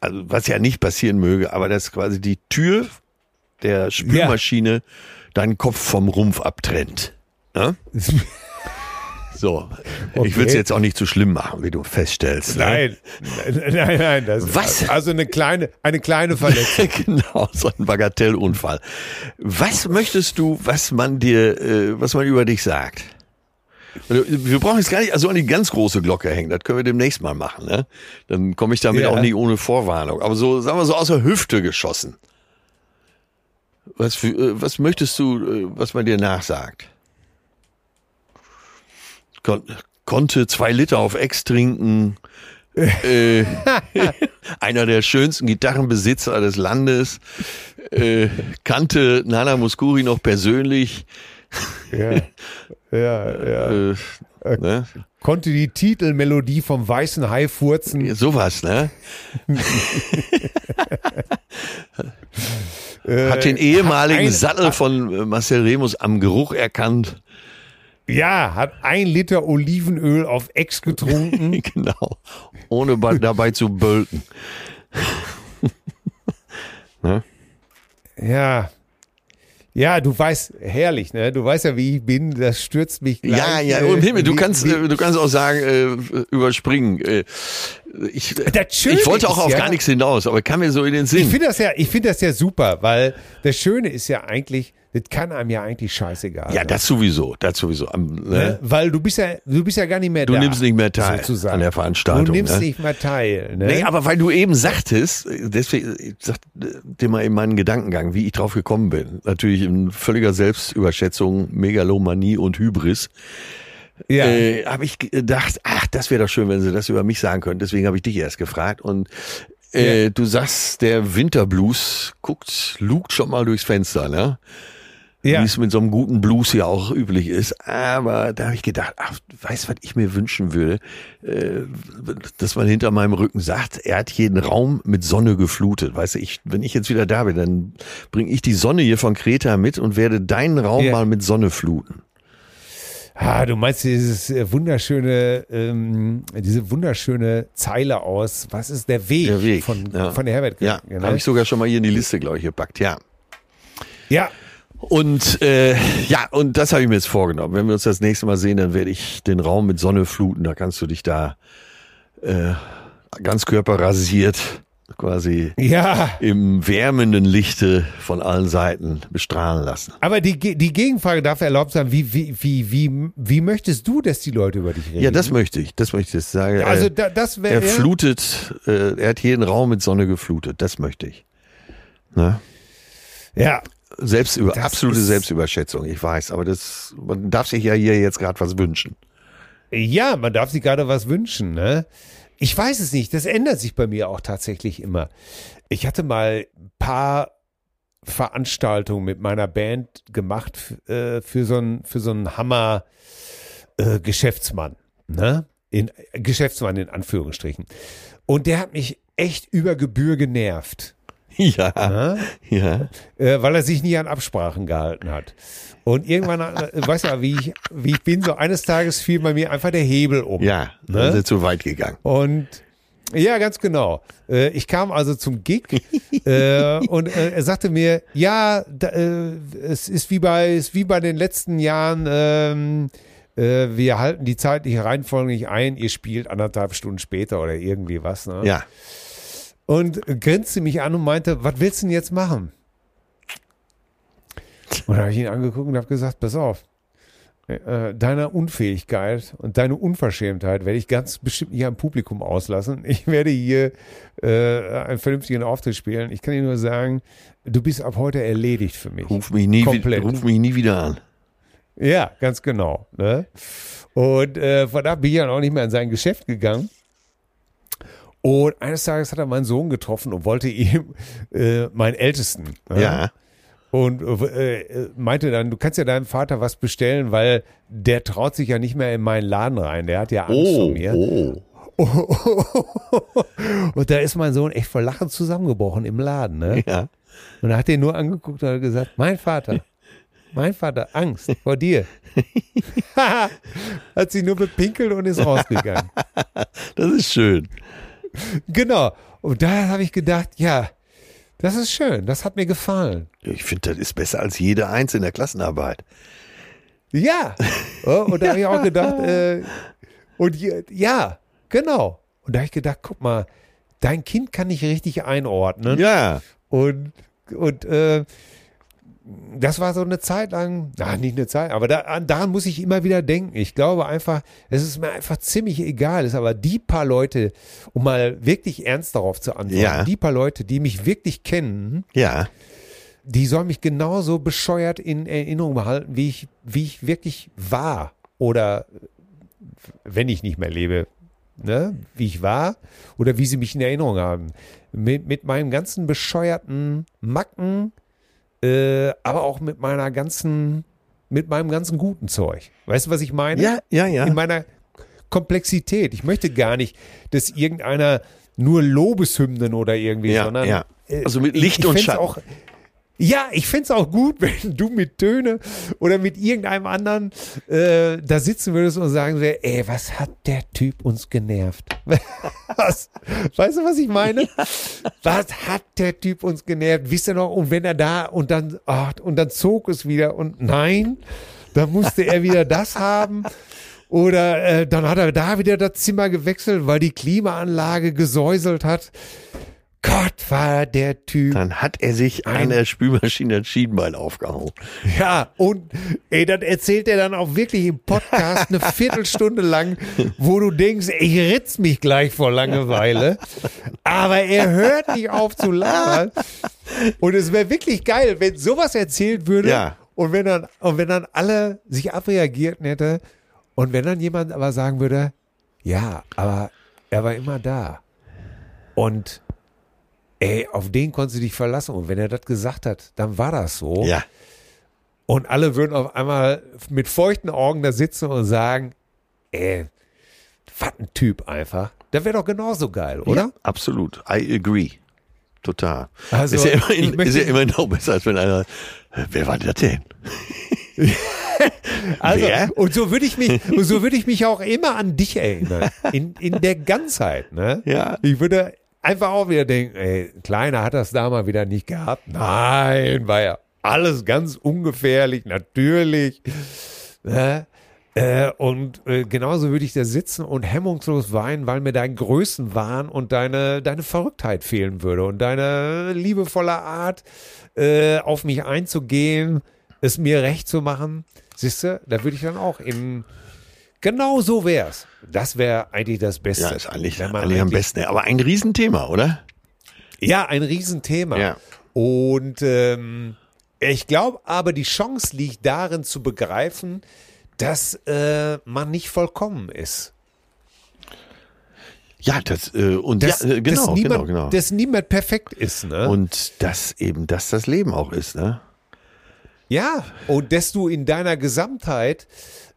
also was ja nicht passieren möge, aber dass quasi die Tür der Spülmaschine deinen Kopf vom Rumpf abtrennt. Ne? So, ich will es Okay. jetzt auch nicht zu schlimm machen, wie du feststellst. Ne? Nein, nein, nein. Das, Was? Also eine kleine, eine kleine Verletzung. genau, so ein Bagatellunfall. Was möchtest du, was man dir, äh, was man über dich sagt? Also, Wir brauchen jetzt gar nicht also an die ganz große Glocke hängen. Das können wir demnächst mal machen. Ne? Dann komme ich damit Ja. auch nicht ohne Vorwarnung. Aber so, sagen wir so aus der Hüfte geschossen. Was, äh, was möchtest du, äh, was man dir nachsagt? Kon konnte zwei Liter auf Ex trinken. äh, einer der schönsten Gitarrenbesitzer des Landes. Äh, kannte Nana Muscuri noch persönlich. Ja, ja, ja. Äh, ne? Konnte die Titelmelodie vom Weißen Hai furzen. Sowas, ne? Äh, Hat den ehemaligen Sattel von äh, Marcel Remus am Geruch erkannt. Ja, hat ein Liter Olivenöl auf Ex getrunken. genau. Ohne dabei zu bölken. ja. Ja, du weißt, herrlich, ne? Du weißt ja, wie ich bin, das stürzt mich gleich. Ja, ja, äh, im Himmel, du kannst, äh, du kannst auch sagen, äh, überspringen. Äh, ich, ich wollte auch auf ja- gar nichts hinaus, aber kam mir so in den Ich Sinn. finde das ja, ich finde das ja super, weil das Schöne ist ja eigentlich, das kann einem ja eigentlich scheißegal. Ja, das sowieso, das sowieso. Ne? ne? Weil du bist ja, du bist ja gar nicht mehr Du da. nimmst nicht mehr teil sozusagen. an der Veranstaltung, Du nimmst ne? nicht mehr teil. Ne? Nee, aber weil du eben sagtest, deswegen, ich sag dir mal in meinen Gedankengang, wie ich drauf gekommen bin. Natürlich in völliger Selbstüberschätzung, Megalomanie und Hybris. Ja. Äh, habe ich gedacht, ach, das wäre doch schön, wenn sie das über mich sagen können. Deswegen habe ich dich erst gefragt. Und äh, du sagst, der Winterblues guckt, lugt schon mal durchs Fenster, ne? ja. wie es mit so einem guten Blues ja auch üblich ist. Aber da habe ich gedacht, ach, weißt was ich mir wünschen würde, äh, dass man hinter meinem Rücken sagt, er hat jeden Raum mit Sonne geflutet. Weißt du, ich, wenn ich jetzt wieder da bin, dann bringe ich die Sonne hier von Kreta mit und werde deinen Raum Ja. mal mit Sonne fluten. Ah, du meinst dieses äh, wunderschöne, ähm, diese wunderschöne Zeile aus, was ist der Weg, Der Weg, von, ja. von der Herbert Ja, ne? habe ich sogar schon mal hier in die Liste, glaube ich, gepackt. Ja. Ja, Und äh, ja, und das habe ich mir jetzt vorgenommen. Wenn wir uns das nächste Mal sehen, dann werde ich den Raum mit Sonne fluten. Da kannst du dich da äh, ganz körperrasiert quasi ja. im wärmenden Lichte von allen Seiten bestrahlen lassen. Aber die, die Gegenfrage darf erlaubt sein, wie, wie, wie, wie, wie möchtest du, dass die Leute über dich reden? Ja, das möchte ich. Das möchte ich sagen. also da, das er wäre. Ja, flutet, äh, er hat jeden Raum mit Sonne geflutet. Das möchte ich. Ne? ja, Selbst über, absolute Selbstüberschätzung, ich weiß, aber das, man darf sich ja hier jetzt gerade was wünschen. Ja, man darf sich gerade was wünschen, ne? Ich weiß es nicht, das ändert sich bei mir auch tatsächlich immer. Ich hatte mal ein paar Veranstaltungen mit meiner Band gemacht äh, für so einen für so einen Hammer äh, Geschäftsmann, ne? In Geschäftsmann in Anführungsstrichen. Und der hat mich echt über Gebühr genervt, Ja, ne? ja. äh, weil er sich nie an Absprachen gehalten hat. Und irgendwann, äh, weißt du, wie ich, wie ich bin, so eines Tages fiel bei mir einfach der Hebel um. Ja, Ne? dann sind zu weit gegangen. Und Ja, ganz genau. Äh, ich kam also zum Gig äh, und er sagte mir, ja, es ist wie bei, ist wie bei den letzten Jahren, ähm, äh, wir halten die zeitliche Reihenfolge nicht ein, ihr spielt anderthalb Stunden später oder irgendwie was. Ne? Ja. Und grinste mich an und meinte, was willst du denn jetzt machen? Und da habe ich ihn angeguckt und habe gesagt, pass auf, äh, deiner Unfähigkeit und deine Unverschämtheit werde ich ganz bestimmt nicht am Publikum auslassen. Ich werde hier äh, einen vernünftigen Auftritt spielen. Ich kann dir nur sagen, du bist ab heute erledigt für mich. Ruf mich nie, Komplett. ruf mich nie wieder an. Ja, ganz genau. Ne? Und äh, von da bin ich dann auch nicht mehr in sein Geschäft gegangen. Und eines Tages hat er meinen Sohn getroffen und wollte ihm äh, meinen Ältesten. ne? Ja. Und äh, meinte dann, du kannst ja deinem Vater was bestellen, weil der traut sich ja nicht mehr in meinen Laden rein. Der hat ja Angst vor Oh, mir. oh. und da ist mein Sohn echt vor Lachen zusammengebrochen im Laden. Ne? Ja. Und er hat den nur angeguckt und hat gesagt, mein Vater, mein Vater, Angst vor dir. hat sich nur bepinkelt und ist rausgegangen. Das ist schön. genau. Und da habe ich gedacht, ja, das ist schön, das hat mir gefallen. Ich finde, das ist besser als jede Eins in der Klassenarbeit. Ja. Oh, Und da habe ich auch gedacht, äh, und ja, genau. Und da habe ich gedacht, guck mal, dein Kind kann nicht richtig einordnen. Ja. Und, und äh, das war so eine Zeit lang, na, nicht eine Zeit, aber da, an- daran muss ich immer wieder denken. Ich glaube einfach, es ist mir einfach ziemlich egal. Es ist aber die paar Leute, um mal wirklich ernst darauf zu antworten, Ja. die paar Leute, die mich wirklich kennen, Ja. die sollen mich genauso bescheuert in Erinnerung behalten, wie ich, wie ich wirklich war. Oder wenn ich nicht mehr lebe, ne? wie ich war oder wie sie mich in Erinnerung haben. Mit, mit meinem ganzen bescheuerten Macken, äh, aber auch mit meiner ganzen, mit meinem ganzen guten Zeug. Weißt du, was ich meine? Ja, ja, ja. In meiner Komplexität. Ich möchte gar nicht, dass irgendeiner nur Lobeshymnen oder irgendwie, Ja, sondern ja. äh, Also mit Licht ich und fänd's Schatten. Auch, ja, ich fände es auch gut, wenn du mit Töne oder mit irgendeinem anderen äh, da sitzen würdest und sagen würdest, ey, was hat der Typ uns genervt? was, weißt du, was ich meine? Was hat der Typ uns genervt? Wisst ihr noch? Und wenn er da und dann, ach, und dann zog es wieder und nein, dann musste er wieder das haben. Oder äh, dann hat er da wieder das Zimmer gewechselt, weil die Klimaanlage gesäuselt hat. Gott, war der Typ. Dann hat er sich an der Spülmaschine das Schienbein aufgehauen. Ja, und ey, dann erzählt er dann auch wirklich im Podcast eine Viertelstunde lang, wo du denkst, ich ritz mich gleich vor Langeweile. Aber er hört nicht auf zu labern. Und es wäre wirklich geil, wenn sowas erzählt würde Ja. und wenn dann, und wenn dann alle sich abreagierten hätte und wenn dann jemand aber sagen würde, ja, aber er war immer da. Und ey, auf den konntest du dich verlassen. Und wenn er das gesagt hat, dann war das so. Ja. Und alle würden auf einmal mit feuchten Augen da sitzen und sagen, ey, was ein Typ einfach. Der wäre doch genauso geil, oder? Ja, absolut. I agree. Total. Also, ist, ja immerhin, möchte- ist ja immerhin auch besser, als wenn einer, "Äh, wer war das denn? Also, Wer? und so würde ich mich, so würde ich mich auch immer an dich erinnern. In, in der Ganzheit, ne? Ja. Ich würde einfach auch wieder denken, ey, Kleiner hat das da mal wieder nicht gehabt. Nein, war ja alles ganz ungefährlich, natürlich. Ne? Äh, und äh, genauso würde ich da sitzen und hemmungslos weinen, weil mir dein Größenwahn und deine, deine Verrücktheit fehlen würde und deine liebevolle Art, äh, auf mich einzugehen, es mir recht zu machen. Siehst du, da würde ich dann auch in. Genau so wär's. Das wäre eigentlich das Beste. Ja, ist eigentlich, man eigentlich am eigentlich- besten. Aber ein Riesenthema, oder? Ja, ein Riesenthema. Ja. Und ähm, ich glaube aber, die Chance liegt darin zu begreifen, dass äh, man nicht vollkommen ist. Ja, das, äh, und Dass, ja, äh, genau, dass niemand, genau, genau. Dass niemand perfekt ist. Ne? und dass eben das das Leben auch ist, ne? Ja, und dass du in deiner Gesamtheit,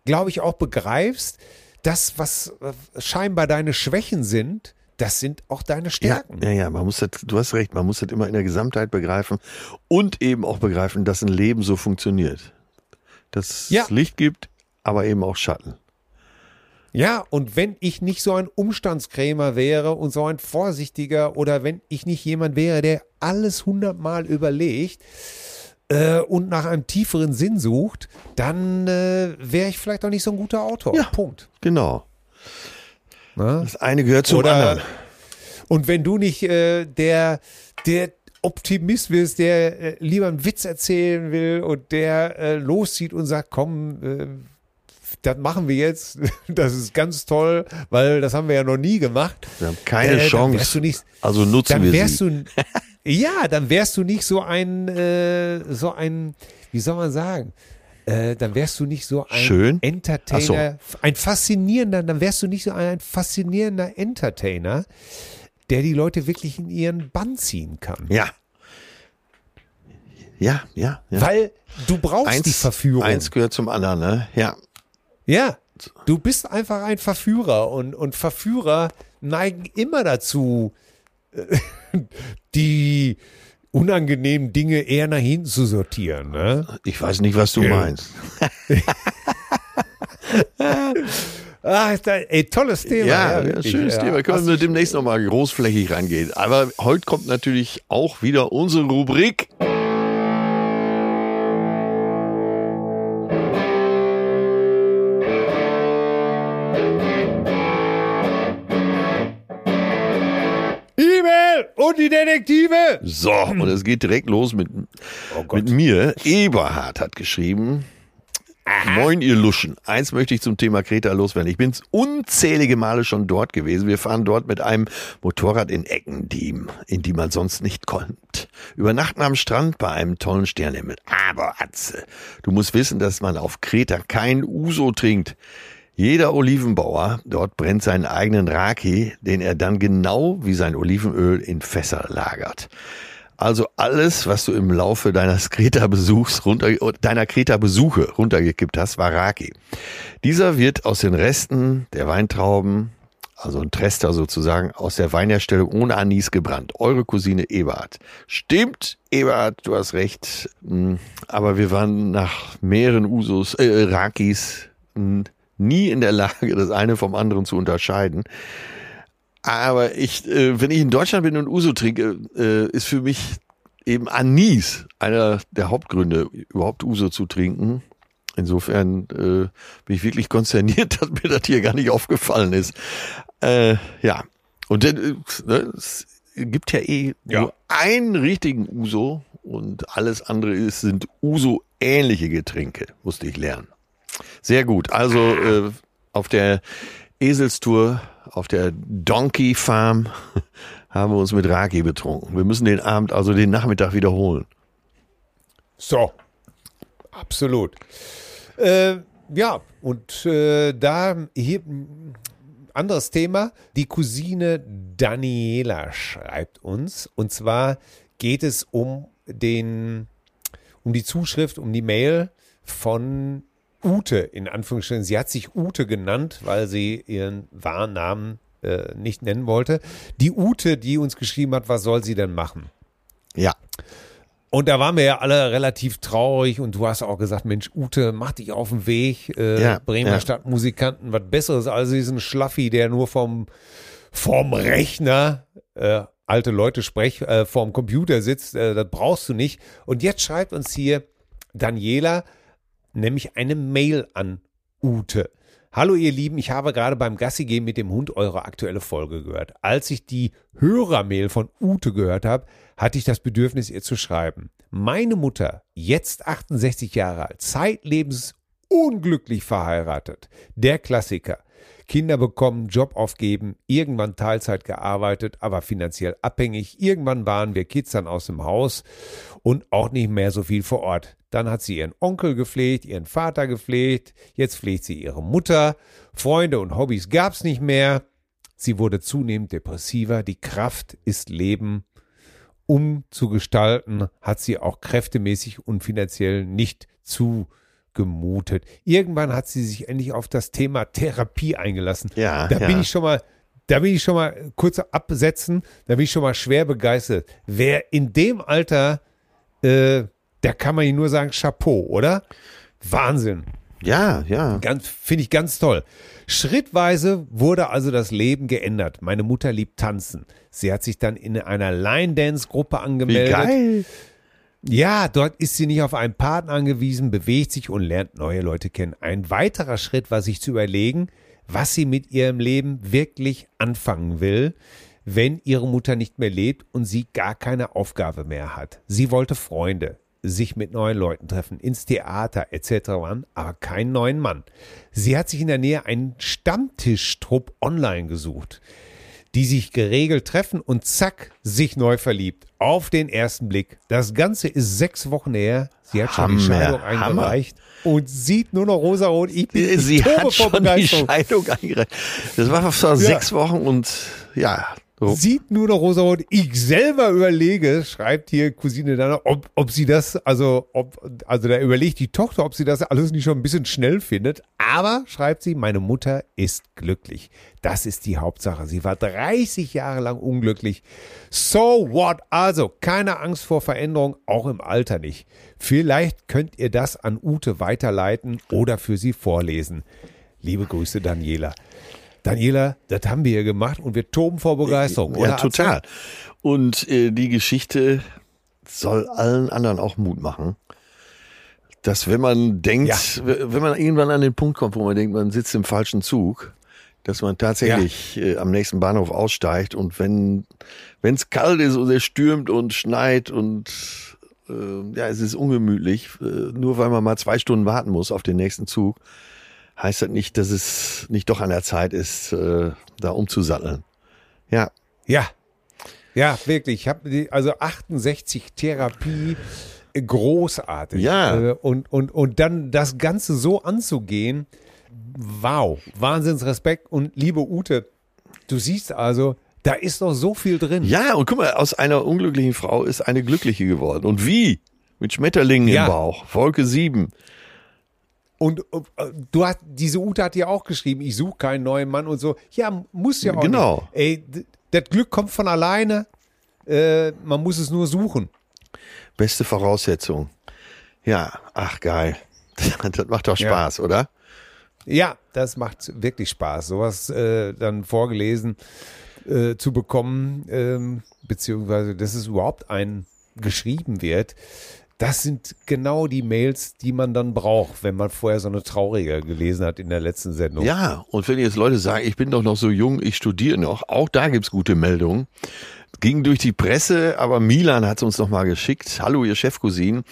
glaube ich, auch begreifst, das, was äh, scheinbar deine Schwächen sind, das sind auch deine Ja, Stärken. ja, ja, man muss das, du hast recht, man muss das immer in der Gesamtheit begreifen und eben auch begreifen, dass ein Leben so funktioniert. Dass Ja. es Licht gibt, aber eben auch Schatten. Ja, und wenn ich nicht so ein Umstandskrämer wäre und so ein Vorsichtiger oder wenn ich nicht jemand wäre, der alles hundertmal überlegt äh, und nach einem tieferen Sinn sucht, dann äh, wäre ich vielleicht auch nicht so ein guter Autor. Ja. Punkt. Genau. Ne? Das eine gehört zum Oder- anderen. Und wenn du nicht äh, der, der Optimist bist, der äh, lieber einen Witz erzählen will und der äh, loszieht und sagt, komm, äh, das machen wir jetzt, das ist ganz toll, weil das haben wir ja noch nie gemacht. Wir haben keine Äh, Chance. nicht- also nutzen Dann wir wärst sie. du, ja, dann wärst du nicht so ein, äh, so ein, wie soll man sagen? Äh, dann wärst du nicht so ein Schön? Entertainer, ein faszinierender, dann wärst du nicht so ein faszinierender Entertainer, der die Leute wirklich in ihren Bann ziehen kann. Ja. Ja, ja, ja. Weil du brauchst die Verführung. Eins gehört zum anderen, ne? Ja. Ja, du bist einfach ein Verführer und, und Verführer neigen immer dazu, die unangenehmen Dinge eher nach hinten zu sortieren. Ne? Ich weiß nicht, was du Ja. meinst. Ah, ist da, ey, tolles Thema. Ja, ja, schönes Ja, Thema. Können wir demnächst nochmal großflächig rangehen. Aber heute kommt natürlich auch wieder unsere Rubrik. Und die Detektive. So, und es geht direkt los mit, Oh mit mir. Eberhard hat geschrieben. Moin, ihr Luschen. Eins möchte ich zum Thema Kreta loswerden. Ich bin unzählige Male schon dort gewesen. Wir fahren dort mit einem Motorrad in Ecken, die, in die man sonst nicht kommt. Übernachten am Strand bei einem tollen Sternhimmel. Aber Atze, du musst wissen, dass man auf Kreta kein Uso trinkt. Jeder Olivenbauer dort brennt seinen eigenen Raki, den er dann genau wie sein Olivenöl in Fässer lagert. Also alles, was du im Laufe deines Kreta-Besuchs runter, deiner Kreta-Besuche runtergekippt hast, war Raki. Dieser wird aus den Resten der Weintrauben, also ein Trester sozusagen, aus der Weinherstellung ohne Anis gebrannt. Eure Cousine Eberhard. Stimmt, Eberhard, du hast recht. Mm, Aber wir waren nach mehreren Usos, äh, Rakis, mm, nie in der Lage, das eine vom anderen zu unterscheiden. Aber ich, äh, wenn ich in Deutschland bin und Uso trinke, äh, ist für mich eben Anis einer der Hauptgründe, überhaupt Uso zu trinken. Insofern äh, bin ich wirklich konsterniert, dass mir das hier gar nicht aufgefallen ist. Äh, ja, und dann, äh, ne, es gibt ja eh Ja. nur einen richtigen Uso und alles andere ist, sind Uso-ähnliche Getränke, musste ich lernen. Sehr gut. Also äh, auf der Eselstour, auf der Donkey Farm haben wir uns mit Raki betrunken. Wir müssen den Abend, also den Nachmittag wiederholen. So, absolut. Äh, ja, und äh, da hier anderes Thema. Die Cousine Daniela schreibt uns. Und zwar geht es um den, um die Zuschrift, um die Mail von Ute, in Anführungsstrichen. Sie hat sich Ute genannt, weil sie ihren wahren Namen äh, nicht nennen wollte. Die Ute, die uns geschrieben hat, was soll sie denn machen? Ja, Und da waren wir ja alle relativ traurig und du hast auch gesagt, Mensch, Ute, mach dich auf den Weg, äh, Ja, Bremer ja. Stadtmusikanten, was Besseres als diesen Schlaffi, der nur vom, vom Rechner, äh, alte Leute sprech, äh, vorm Computer sitzt, äh, das brauchst du nicht. Und jetzt schreibt uns hier Daniela nämlich eine Mail an Ute. Hallo ihr Lieben, ich habe gerade beim Gassi gehen mit dem Hund eure aktuelle Folge gehört. Als ich die Hörermail von Ute gehört habe, hatte ich das Bedürfnis, ihr zu schreiben. Meine Mutter, jetzt 68 Jahre alt, zeitlebens unglücklich verheiratet. Der Klassiker. Kinder bekommen, Job aufgeben, irgendwann Teilzeit gearbeitet, aber finanziell abhängig. Irgendwann waren wir Kids dann aus dem Haus und auch nicht mehr so viel vor Ort. Dann hat sie ihren Onkel gepflegt, ihren Vater gepflegt, jetzt pflegt sie ihre Mutter. Freunde und Hobbys gab's nicht mehr. Sie wurde zunehmend depressiver. Die Kraft ist Leben. Um zu gestalten, hat sie auch kräftemäßig und finanziell nicht zugemutet. Irgendwann hat sie sich endlich auf das Thema Therapie eingelassen. Ja, da ja. bin ich schon mal, da bin ich schon mal kurz absetzen, da bin ich schon mal schwer begeistert. Wer in dem Alter, äh, da kann man ihm nur sagen, Chapeau, oder? Wahnsinn. Ja, ja. Ganz, finde ich ganz toll. Schrittweise wurde also das Leben geändert. Meine Mutter liebt tanzen. Sie hat sich dann in einer Line-Dance-Gruppe Wie angemeldet. geil. Ja, dort ist sie nicht auf einen Partner angewiesen, bewegt sich und lernt neue Leute kennen. Ein weiterer Schritt war sich zu überlegen, was sie mit ihrem Leben wirklich anfangen will, wenn ihre Mutter nicht mehr lebt und sie gar keine Aufgabe mehr hat. Sie wollte Freunde, sich mit neuen Leuten treffen, ins Theater etc., aber keinen neuen Mann. Sie hat sich in der Nähe einen Stammtischtrupp online gesucht die sich geregelt treffen und zack, sich neu verliebt. Auf den ersten Blick. Das Ganze ist sechs Wochen her. Sie hat schon die Hammer, Scheidung Hammer. eingereicht und sieht nur noch rosarot. Ich bin ich Sie hat schon die. Scheidung eingereicht. Das war vor sechs Wochen und ja. So. Sieht nur noch rosarot. Ich selber überlege, schreibt hier Cousine Dana, ob, ob sie das, also, ob, also da überlegt die Tochter, ob sie das alles nicht schon ein bisschen schnell findet. Aber, schreibt sie, meine Mutter ist glücklich. Das ist die Hauptsache. Sie war 30 Jahre lang unglücklich. So what? Also, keine Angst vor Veränderung, auch im Alter nicht. Vielleicht könnt ihr das an Ute weiterleiten oder für sie vorlesen. Liebe Grüße, Daniela. Daniela, das haben wir hier gemacht und wir toben vor Begeisterung, oder? Ja, total. Und äh, die Geschichte soll allen anderen auch Mut machen. Dass wenn man denkt, Ja. wenn man irgendwann an den Punkt kommt, wo man denkt, man sitzt im falschen Zug, dass man tatsächlich äh, am nächsten Bahnhof aussteigt und wenn wenn es kalt ist und es stürmt und schneit und äh, ja, es ist ungemütlich, äh, nur weil man mal zwei Stunden warten muss auf den nächsten Zug, heißt das nicht, dass es nicht doch an der Zeit ist, äh, da umzusatteln. Ja, Ja. Ja, wirklich. Ich habe also 68 Therapie äh, großartig. Ja. Äh, Und, und, und dann das Ganze so anzugehen, wow, Wahnsinnsrespekt. Und liebe Ute, du siehst also, da ist noch so viel drin. Ja, und guck mal, aus einer unglücklichen Frau ist eine glückliche geworden. Und wie? Mit Schmetterlingen Ja. im Bauch. Wolke 7. Und äh, du hast, diese Ute hat ja auch geschrieben, ich suche keinen neuen Mann und so. Ja, muss ja auch Genau. nicht. Ey, das Glück kommt von alleine. Äh, man muss es nur suchen. Beste Voraussetzung. Ja, ach geil. Das macht doch Ja. Spaß, oder? Ja, das macht wirklich Spaß, sowas äh, dann vorgelesen äh, zu bekommen, ähm, beziehungsweise dass es überhaupt ein geschrieben wird. Das sind genau die Mails, die man dann braucht, wenn man vorher so eine traurige gelesen hat in der letzten Sendung. Ja, und wenn jetzt Leute sagen, ich bin doch noch so jung, ich studiere noch, auch da gibt's gute Meldungen. Ging durch die Presse, aber Milan hat's uns noch mal geschickt. Hallo, ihr Chefcousinen.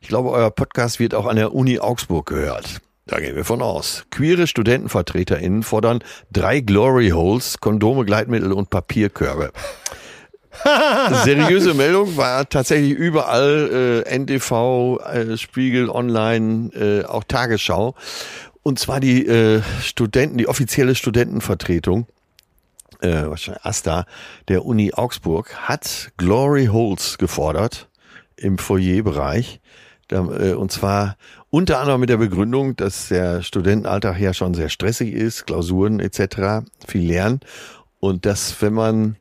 Ich glaube, euer Podcast wird auch an der Uni Augsburg gehört. Da gehen wir von aus. Queere StudentenvertreterInnen fordern drei Glory Holes, Kondome, Gleitmittel und Papierkörbe. Seriöse Meldung war tatsächlich überall äh, NTV, äh, Spiegel, Online, äh, auch Tagesschau. Und zwar die äh, Studenten, die offizielle Studentenvertretung, äh, wahrscheinlich AStA, der Uni Augsburg, hat Glory Holes gefordert im Foyerbereich. Äh, und zwar unter anderem mit der Begründung, dass der Studentenalltag ja schon sehr stressig ist, Klausuren etc., viel lernen. Und dass, wenn man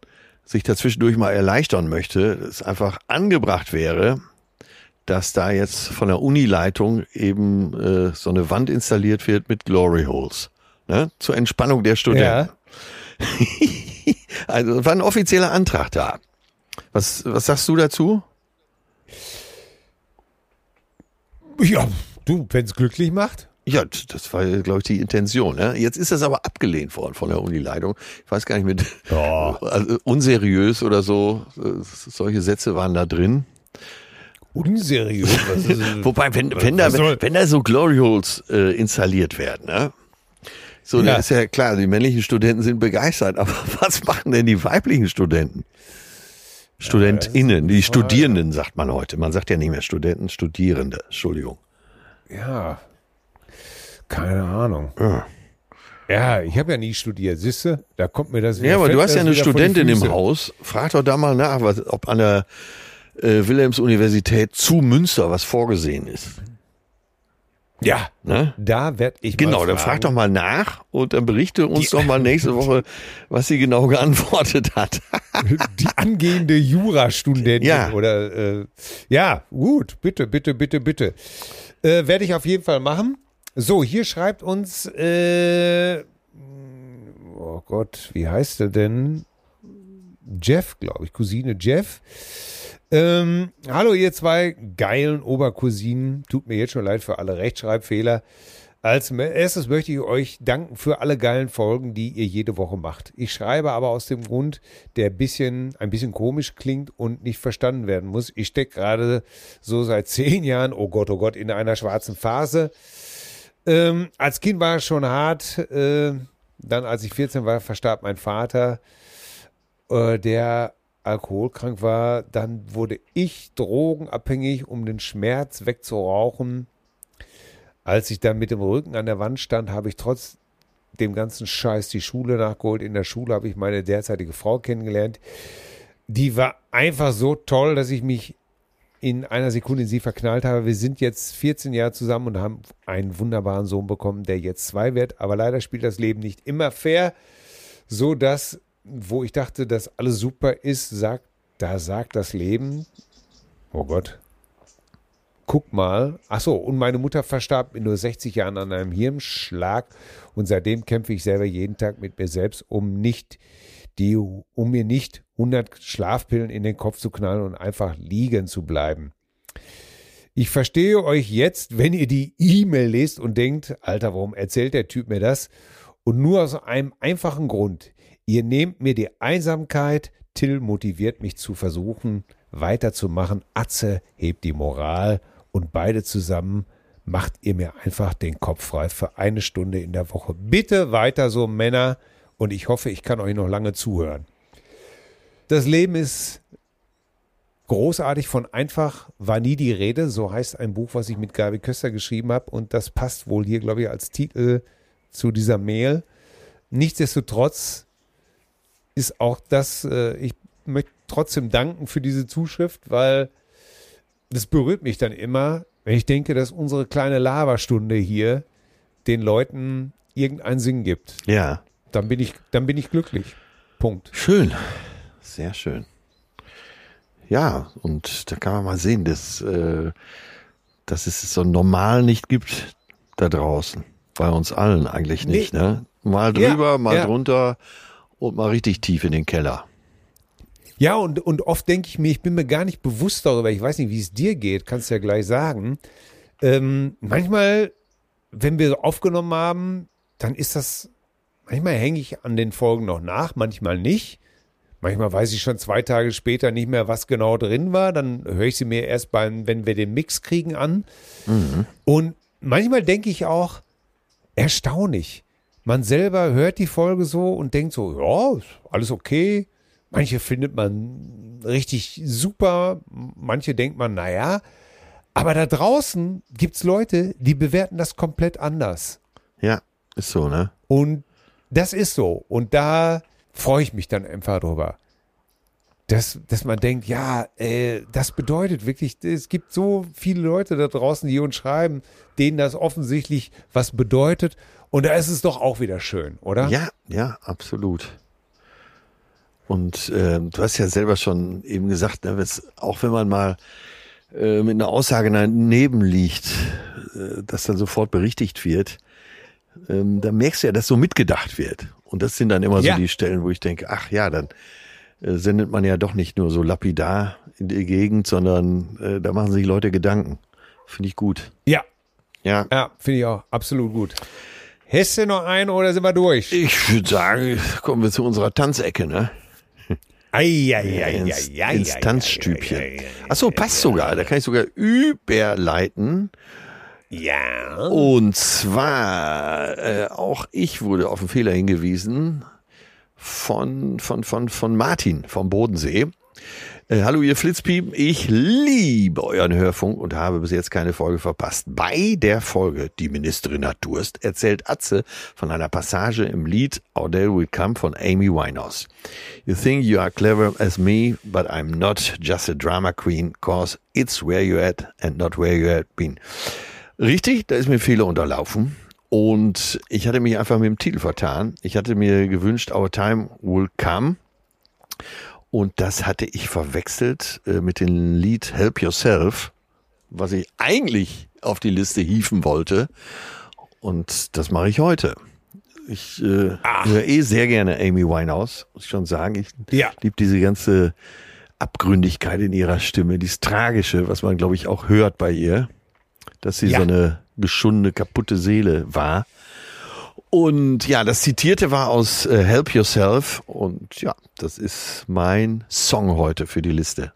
sich dazwischendurch mal erleichtern möchte, es einfach angebracht wäre, dass da jetzt von der Unileitung eben äh, so eine Wand installiert wird mit Glory Holes. Ne? Zur Entspannung der Studenten. also war ein offizieller Antrag da. Was, was sagst du dazu? Ja, du, wenn es glücklich macht. Ja, das war, glaube ich, die Intention. Ne? Jetzt ist das aber abgelehnt worden von der Unileitung. Ich weiß gar nicht mit also unseriös oder so. äh, Solche Sätze waren da drin. Unseriös. Was ist, Wobei, wenn, wenn, da, wenn da so Glory Holes äh, installiert werden, ne? So, Ja. ist ja klar, die männlichen Studenten sind begeistert, aber was machen denn die weiblichen Studenten? StudentInnen, die Studierenden sagt man heute. Man sagt ja nicht mehr Studenten, Studierende. Entschuldigung. ja. Keine Ahnung. Ja. Ja, ich habe ja nie studiert, siehst du? Da kommt mir das Ja, aber du hast ja eine wieder die Studentin im. Haus. Frag doch da mal nach, was, ob an der äh, Wilhelms-Universität zu Münster was vorgesehen ist. Ja, Ne? da werd ich Genau, dann frag doch mal nach und dann berichte uns doch mal nächste Woche, was sie genau geantwortet hat. die angehende Jurastudentin Ja. oder äh, ja, gut, bitte, bitte, bitte, bitte. Äh, Werde ich auf jeden Fall machen. So, hier schreibt uns, äh, oh Gott, wie heißt er denn? Jeff, glaube ich, Cousine Jeff. Ähm, hallo, ihr zwei geilen Obercousinen. Tut mir jetzt schon leid für alle Rechtschreibfehler. Als erstes möchte ich euch danken für alle geilen Folgen, die ihr jede Woche macht. Ich schreibe aber aus dem Grund, der bisschen, ein bisschen komisch klingt und nicht verstanden werden muss. Ich stecke gerade so seit zehn Jahren, oh Gott, oh Gott, in einer schwarzen Phase. Ähm, als Kind war es schon hart. Äh, dann, als ich 14 war, verstarb mein Vater, äh, der alkoholkrank war. Dann wurde ich drogenabhängig, um den Schmerz wegzurauchen. Als ich dann mit dem Rücken an der Wand stand, habe ich trotz dem ganzen Scheiß die Schule nachgeholt. In der Schule habe ich meine derzeitige Frau kennengelernt. Die war einfach so toll, dass ich mich in einer Sekunde in sie verknallt habe. Wir sind jetzt 14 Jahre zusammen und haben einen wunderbaren Sohn bekommen, der jetzt zwei wird. Aber leider spielt das Leben nicht immer fair, so dass, wo ich dachte, dass alles super ist, sagt, da sagt das Leben, oh Gott, guck mal. Achso, und meine Mutter verstarb mit nur 60 Jahren an einem Hirnschlag. Und seitdem kämpfe ich selber jeden Tag mit mir selbst, um nicht die, um mir nicht 100 Schlafpillen in den Kopf zu knallen und einfach liegen zu bleiben. Ich verstehe euch jetzt, wenn ihr die E-Mail lest und denkt, Alter, warum erzählt der Typ mir das? Und nur aus einem einfachen Grund. Ihr nehmt mir die Einsamkeit, Till motiviert mich zu versuchen, weiterzumachen. Atze hebt die Moral und beide zusammen macht ihr mir einfach den Kopf frei für eine Stunde in der Woche. Bitte weiter so, Männer, und ich hoffe, ich kann euch noch lange zuhören. Das Leben ist großartig von einfach war nie die Rede, so heißt ein Buch, was ich mit Gabi Köster geschrieben habe und das passt wohl hier, glaube ich, als Titel zu dieser Mail. Nichtsdestotrotz ist auch das, äh, ich möchte trotzdem danken für diese Zuschrift, weil das berührt mich dann immer, wenn ich denke, dass unsere kleine Lavastunde hier den Leuten irgendeinen Sinn gibt. Ja. Dann bin ich, dann bin ich glücklich. Punkt. Schön. Sehr schön. Ja, und da kann man mal sehen, dass, äh, dass es so normal nicht gibt da draußen. Bei uns allen eigentlich nicht, nee. ne? Mal drüber, ja, mal ja. drunter und mal richtig tief in den Keller. Ja, und, und oft denke ich mir, ich bin mir gar nicht bewusst darüber, ich weiß nicht, wie es dir geht, kannst du ja gleich sagen. Ähm, manchmal, wenn wir aufgenommen haben, dann ist das, manchmal hänge ich an den Folgen noch nach, manchmal nicht. Manchmal weiß ich schon zwei Tage später nicht mehr, was genau drin war. Dann höre ich sie mir erst beim, wenn wir den Mix kriegen, an. Mhm. Und manchmal denke ich auch, erstaunlich. Man selber hört die Folge so und denkt so, ja, alles okay. Manche findet man richtig super, manche denkt man, naja. Aber da draußen gibt es Leute, die bewerten das komplett anders. Ja, ist so, ne? Und das ist so. Und da freue ich mich dann einfach drüber. Dass, dass man denkt, ja, äh, das bedeutet wirklich, es gibt so viele Leute da draußen, die uns schreiben, denen das offensichtlich was bedeutet. Und da ist es doch auch wieder schön, oder? Ja, ja, absolut. Und äh, du hast ja selber schon eben gesagt, ne, auch wenn man mal äh, mit einer Aussage daneben liegt, äh, dass dann sofort berichtigt wird, ähm, da merkst du ja, dass so mitgedacht wird. Und das sind dann immer ja. so die Stellen, wo ich denke, ach ja, dann äh, sendet man ja doch nicht nur so lapidar in die Gegend, sondern äh, da machen sich Leute Gedanken. Finde ich gut. Ja. Ja. Ja, finde ich auch absolut gut. Hast du noch einen oder sind wir durch? Ich würde sagen, kommen wir zu unserer Tanzecke, ne? Ins Tanzstübchen. Achso, passt sogar. Da kann ich sogar überleiten. Ja. Und zwar, äh, auch ich wurde auf einen Fehler hingewiesen von, von, von, von Martin vom Bodensee. Äh, hallo ihr Flitzpiepen, ich liebe euren Hörfunk und habe bis jetzt keine Folge verpasst. Bei der Folge Die Ministerin hat Durst erzählt Atze von einer Passage im Lied Day Will Come von Amy Winehouse. You think you are clever as me, but I'm not just a drama queen, cause it's where you at and not where you had been. Richtig, da ist mir Fehler unterlaufen. Und ich hatte mich einfach mit dem Titel vertan. Ich hatte mir gewünscht, Our Time Will Come. Und das hatte ich verwechselt äh, mit dem Lied Help Yourself, was ich eigentlich auf die Liste hieven wollte. Und das mache ich heute. Ich äh, höre eh sehr gerne Amy Winehouse, muss ich schon sagen. Ich Ja. liebe diese ganze Abgründigkeit in ihrer Stimme, dieses Tragische, was man, glaube ich, auch hört bei ihr, dass sie Ja. so eine geschundene, kaputte Seele war. Und ja, das Zitierte war aus äh, Help Yourself. Und ja, das ist mein Song heute für die Liste.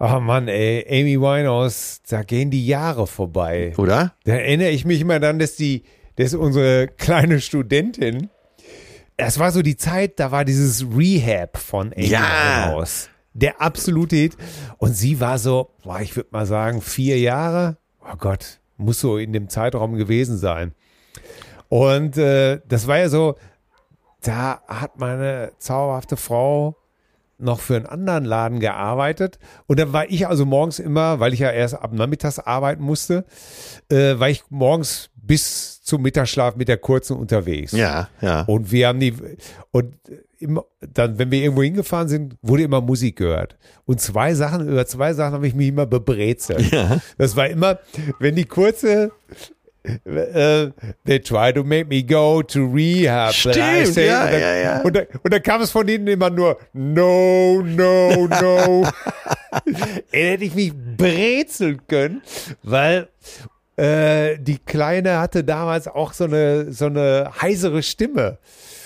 Oh Mann, ey, Amy Winehouse, da gehen die Jahre vorbei. Oder? Da erinnere ich mich immer dann, dass die, dass unsere kleine Studentin, das war so die Zeit, da war dieses Rehab von Amy Ja. Winehouse. Der absolute Hit. Und sie war so, boah, ich würde mal sagen, vier Jahre. Oh Gott, muss so in dem Zeitraum gewesen sein. Und äh, das war ja so, da hat meine zauberhafte Frau noch für einen anderen Laden gearbeitet. Und dann war ich also morgens immer, weil ich ja erst ab nachmittags arbeiten musste, äh, war ich morgens bis zum Mittagsschlaf mit der kurzen unterwegs. Ja, ja. Und wir haben die, und immer, dann, wenn wir irgendwo hingefahren sind, wurde immer Musik gehört. Und zwei Sachen, über zwei Sachen habe ich mich immer bebrezelt. Ja. Das war immer, wenn die kurze, äh, they try to make me go to rehab. Stimmt, ja, und dann, ja, ja. Und dann, und dann kam es von ihnen immer nur, no, no, no. Ey, hätte ich mich brezeln können, weil äh, die Kleine hatte damals auch so eine, so eine heisere Stimme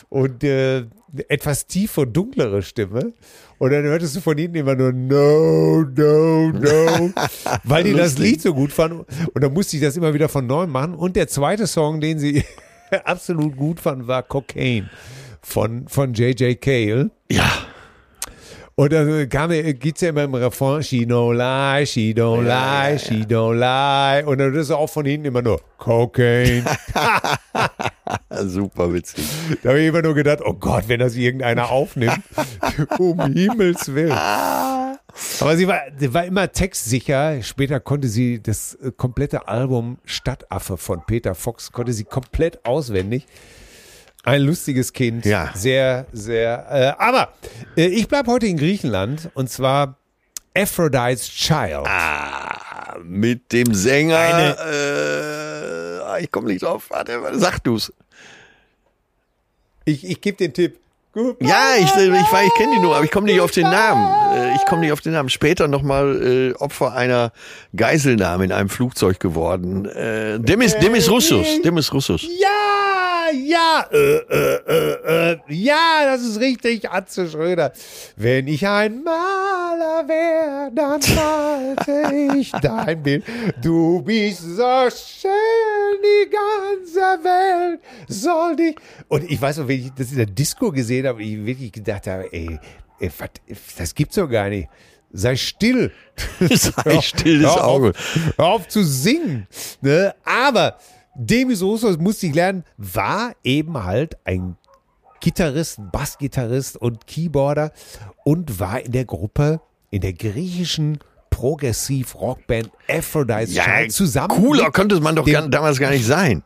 und äh, etwas tiefe, dunklere Stimme. Und dann hörtest du von ihnen immer nur No, no, no, weil die das. Lied so gut fanden. Und dann musste ich das immer wieder von neuem machen. Und der zweite Song, den sie absolut gut fanden, war Cocaine von, von J.J. Cale. Ja. Und dann kam, geht's ja immer im Refrain, she don't lie, she don't lie, she don't lie. Und dann ist auch von hinten immer nur Cocaine. Super witzig. Da habe ich immer nur gedacht, oh Gott, wenn das irgendeiner aufnimmt. um Himmels Willen. Aber sie war, sie war immer textsicher. Später konnte sie das äh, komplette Album Stadtaffe von Peter Fox, konnte sie komplett auswendig. Ein lustiges Kind. Ja. Sehr, sehr. Äh, aber äh, ich bleibe heute in Griechenland und zwar Aphrodite's Child. Ah, mit dem Sänger. äh, ich komme nicht drauf. Warte, sag du's. Ich, ich gebe den Tipp. Ja, ich, ich, war- ich kenne die nur, aber ich komme nicht auf den Namen. Äh, Ich komme nicht auf den Namen. Später nochmal äh, Opfer einer Geiselnahme in einem Flugzeug geworden. Äh, Demis, Demis Russus. Demis Russus. Ja, ja, äh, äh, äh, äh, ja, das ist richtig, Atze Schröder. Wenn ich ein Maler wäre, dann malte ich dein Bild. Du bist so schön, die ganze Welt soll dich. Und ich weiß noch, wenn ich das in der Disco gesehen habe, ich wirklich gedacht habe, ey, ey was, das gibt's doch gar nicht. Sei still. Sei still, das Hör auf- Auge. Hör auf zu singen. Ne? Aber Demis Roussos, musste ich lernen, war eben halt ein Gitarrist, Bassgitarrist und Keyboarder und war in der Gruppe, in der griechischen Progressiv-Rockband Aphrodite's Child zusammen. cooler konnte man doch dem- damals gar nicht sein.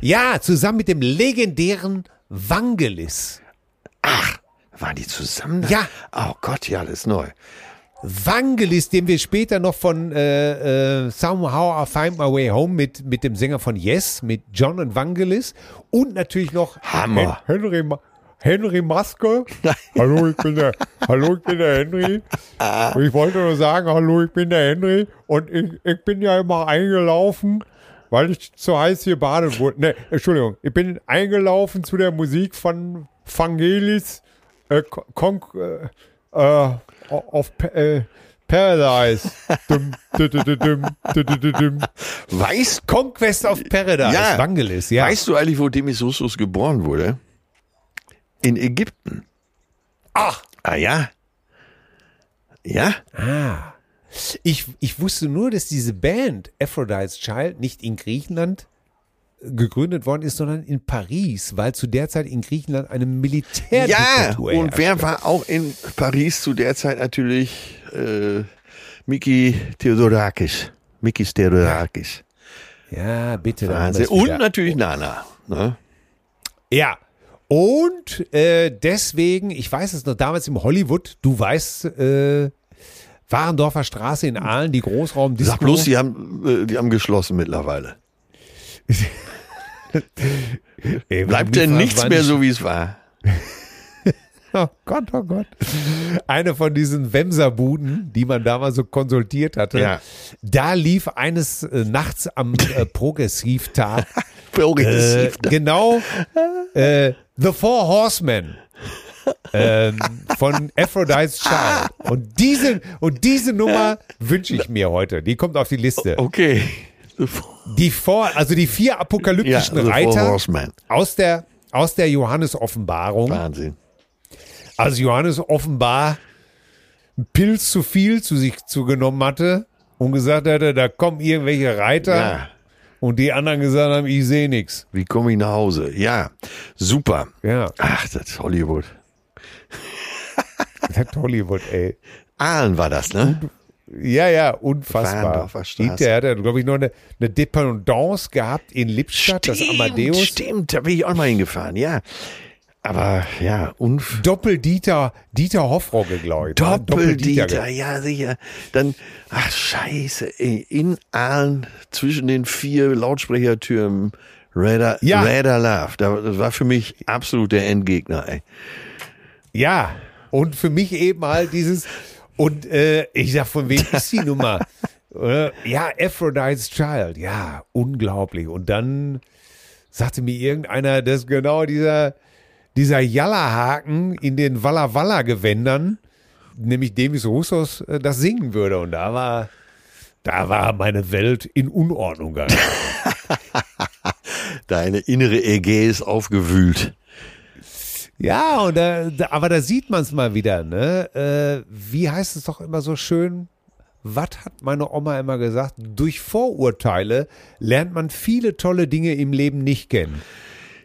Ja, zusammen mit dem legendären Vangelis. Waren die zusammen? Ja. Oh Gott, ja, ist neu. Vangelis, den wir später noch von äh, äh, Somehow I Find My Way Home mit, mit dem Sänger von Yes, mit John und Vangelis und natürlich noch Hammer. Hen Henry, Ma Henry Maske. hallo, ich bin der, hallo, ich bin der Henry. Und ich wollte nur sagen, hallo, ich bin der Henry und ich, ich bin ja immer eingelaufen, weil ich zu heiß hier baden wurde. Ne, Entschuldigung, ich bin eingelaufen zu der Musik von Vangelis äh, Kon äh, äh, auf äh, Paradise. Dum, dum. Weißt, Conquest of Paradise. Ja. Vangelis, ja. weißt du eigentlich, wo Demis Russus geboren wurde? In Ägypten. Ach. Ah ja? Ja? Ah. Ich, ich wusste nur, dass diese Band Aphrodite's Child nicht in Griechenland gegründet worden ist, sondern in Paris, weil zu der Zeit in Griechenland eine Ja, Militärdiktatur und herrschte. wer war auch in Paris zu der Zeit natürlich äh, Miki Theodorakis. Mikis Theodorakis. Ja, bitte. Wahnsinn. Und wieder. natürlich Nana. Ne? Ja. Und äh, deswegen, ich weiß es noch damals im Hollywood, du weißt, äh, Warendorfer Straße in Aalen, die Großraumdisco. Sag bloß, die haben, äh, die haben geschlossen mittlerweile. Ey, Bleibt denn nichts mehr so, wie es war? Oh Gott, oh Gott. Eine von diesen Wemserbuden, die man damals so konsultiert hatte. Ja. Da lief eines äh, nachts am äh, Progressivtag äh, Progressiv. genau äh, The Four Horsemen ähm, von Aphrodite's Child. Und diese, und diese Nummer wünsche ich mir heute. Die kommt auf die Liste. Okay. Die vor, also die vier Ja, apokalyptischen Four Reiter aus der, aus der Johannes-Offenbarung. Wahnsinn. Also Johannes offenbar einen Pilz zu viel zu sich zugenommen hatte und gesagt hatte, da kommen irgendwelche Reiter Ja. und die anderen gesagt haben, ich sehe nichts. Wie komme ich nach Hause? Ja, super. Ja, Ach, das ist Hollywood. das hat Hollywood, ey. Aalen war das, ne? Ja, ja, unfassbar. Hinterher hat er, glaube ich, noch eine, eine Dependance gehabt in Lippstadt, das Amadeus. Stimmt, da bin ich auch mal hingefahren, ja. Aber ja, unf Doppel-Dieter, Dieter Hoffrogge, glaube ich. ne? Doppeldieter, ja sicher. Dann, ach scheiße, ey, in Aalen zwischen den vier Lautsprechertürmen Radar, Ja. Radar Love. Da- Das war für mich absolut der Endgegner, ey. Ja, und für mich eben halt dieses, und äh, ich sag, von wem ist die Nummer? Ja, Aphrodite's Child, ja, unglaublich. Und dann sagte mir irgendeiner, dass genau dieser, dieser Jallerhaken in den Walla Walla Gewändern, nämlich Demis Roussos, äh, das singen würde. Und da war, da war meine Welt in Unordnung. geraten. Deine innere Ägäis ist aufgewühlt. Ja, und da, da, aber da sieht man es mal wieder, ne? Äh, wie heißt es doch immer so schön? Was hat meine Oma immer gesagt? Durch Vorurteile lernt man viele tolle Dinge im Leben nicht kennen.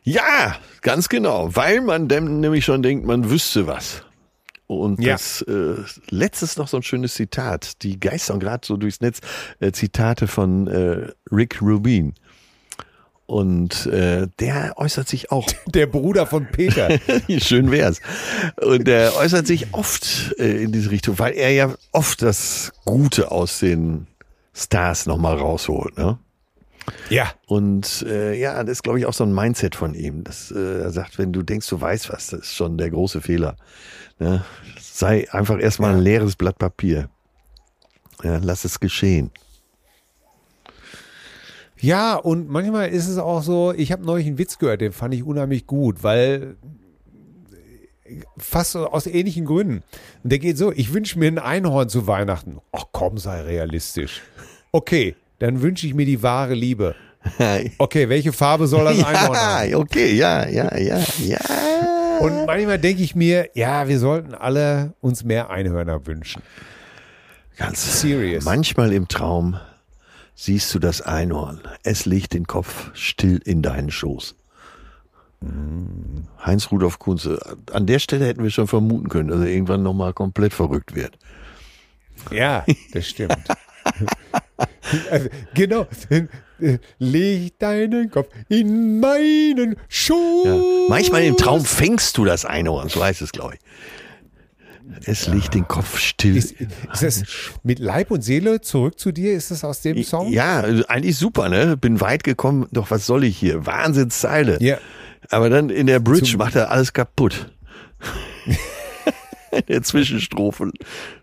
Ja, ganz genau, weil man dem nämlich schon denkt, man wüsste was. Und Ja. das äh, letztes noch so ein schönes Zitat, die geistern gerade so durchs Netz, äh, Zitate von äh, Rick Rubin. Und äh, der äußert sich auch Der Bruder von Peter. Schön wär's. Und er äußert sich oft äh, in diese Richtung, weil er ja oft das Gute aus den Stars nochmal rausholt. Ne? ja, Und äh, ja, das ist, glaube ich, auch so ein Mindset von ihm. Dass, äh, er sagt, wenn du denkst, du weißt was, das ist schon der große Fehler. Ne? Sei einfach erstmal ein leeres Blatt Papier. Ja, lass es geschehen. Ja, und manchmal ist es auch so, ich habe neulich einen Witz gehört, den fand ich unheimlich gut, weil fast so aus ähnlichen Gründen. Und der geht so, ich wünsche mir ein Einhorn zu Weihnachten. Ach komm, sei realistisch. Okay, dann wünsche ich mir die wahre Liebe. Okay, welche Farbe soll das Einhorn haben? ja, okay, ja, ja, ja, ja. Und manchmal denke ich mir, ja, wir sollten alle uns mehr Einhörner wünschen. Ganz Serious. Manchmal im Traum siehst du das Einhorn. Es legt den Kopf still in deinen Schoß. Heinz Rudolf Kunze. An der Stelle hätten wir schon vermuten können, dass er irgendwann nochmal komplett verrückt wird. Ja, das stimmt. Also, genau. Leg deinen Kopf in meinen Schoß. Ja. Manchmal im Traum fängst du das Einhorn, so heißt es, glaube ich. Es legt den Kopf still. Ist, ist das mit Leib und Seele zurück zu dir? Ist das aus dem Song? Ja, also eigentlich super, ne? Bin weit gekommen, doch was soll ich hier? Wahnsinnszeile. Ja. Aber dann in der Bridge Zum- macht er alles kaputt. in der Zwischenstrophe.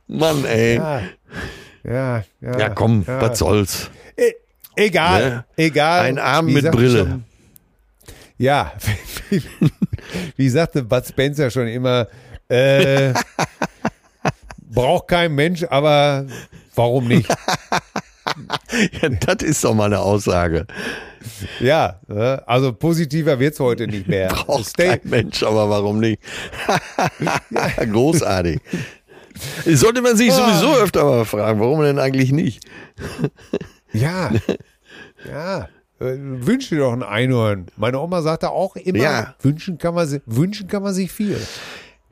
Mann, ey. Ja, Ja, ja, ja. komm, ja. was soll's. E egal, Ne? egal. Ein Arm Wie mit Brille. Schon, ja, wie sagte Bud Spencer schon immer, äh, braucht kein Mensch, aber warum nicht? Ja, das ist doch mal eine Aussage. Ja, ne? also positiver wird's heute nicht mehr. Braucht Stay, kein Mensch, aber warum nicht? Großartig. Sollte man sich sowieso öfter mal fragen, warum denn eigentlich nicht? ja, ja. Äh, Wünsch dir doch ein Einhorn. Meine Oma sagte auch immer, Ja. wünschen, kann man, wünschen kann man sich viel.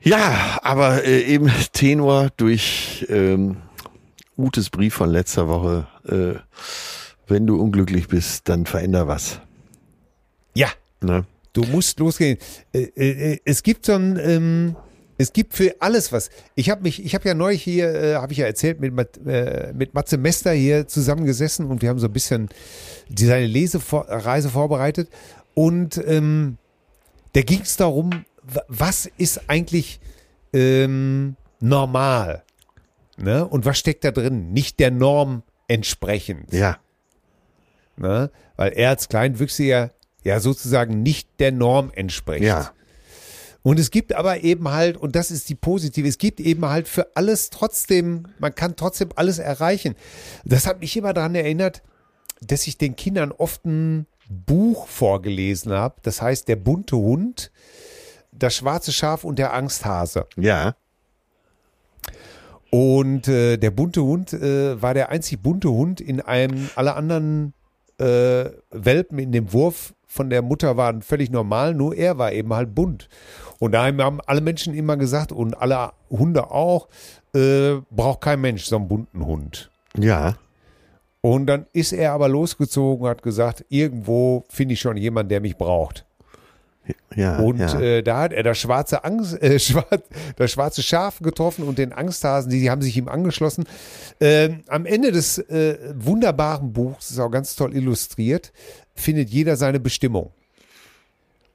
Ja, aber äh, eben Tenor durch ähm, Utes Brief von letzter Woche. Äh, wenn du unglücklich bist, dann veränder was. Ja, Ne? Du musst losgehen. Äh, äh, Es gibt so ein, ähm, Es gibt für alles was. Ich habe mich, ich habe ja neulich hier, äh, habe ich ja erzählt, mit, äh, mit Matze Mester hier zusammengesessen und wir haben so ein bisschen seine Lesereise vorbereitet. Und ähm, da ging es darum, was ist eigentlich ähm, normal? Ne? Und was steckt da drin? Nicht der Norm entsprechend. Ja. Ne? Weil er als Kleinwüchsiger ja sozusagen nicht der Norm entspricht. Ja. Und es gibt aber eben halt, und das ist die positive, es gibt eben halt für alles trotzdem, man kann trotzdem alles erreichen. Das hat mich immer daran erinnert, dass ich den Kindern oft ein Buch vorgelesen habe. Das heißt, der bunte Hund, das schwarze Schaf und der Angsthase. Ja. Und äh, der bunte Hund äh, war der einzig bunte Hund in einem, alle anderen äh, Welpen in dem Wurf von der Mutter waren völlig normal, nur er war eben halt bunt. Und da haben alle Menschen immer gesagt und alle Hunde auch, äh, braucht kein Mensch so einen bunten Hund. Ja. Und dann ist er aber losgezogen und hat gesagt, irgendwo finde ich schon jemanden, der mich braucht. Ja. Und ja. äh, da hat er das schwarze Angst, äh, schwarz, das schwarze Schaf getroffen und den Angsthasen, die, die haben sich ihm angeschlossen. Ähm, am Ende des äh, wunderbaren Buchs, ist auch ganz toll illustriert, findet jeder seine Bestimmung.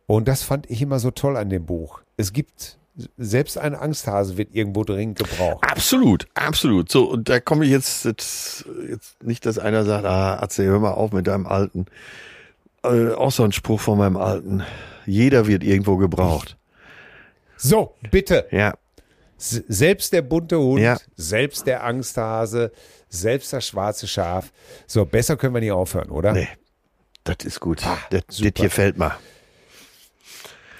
Und das fand ich immer so toll an dem Buch. Es gibt, selbst ein Angsthase wird irgendwo dringend gebraucht. Absolut, absolut. So, und da komme ich jetzt, jetzt, jetzt nicht, dass einer sagt, ah, Atze, hör mal auf mit deinem Alten. Äh, auch so ein Spruch von meinem Alten. Jeder wird irgendwo gebraucht. So, bitte. Ja, selbst der bunte Hund, Ja. selbst der Angsthase, selbst das schwarze Schaf. So, besser können wir nicht aufhören, oder? nee. Das ist gut. das, das hier fällt mal.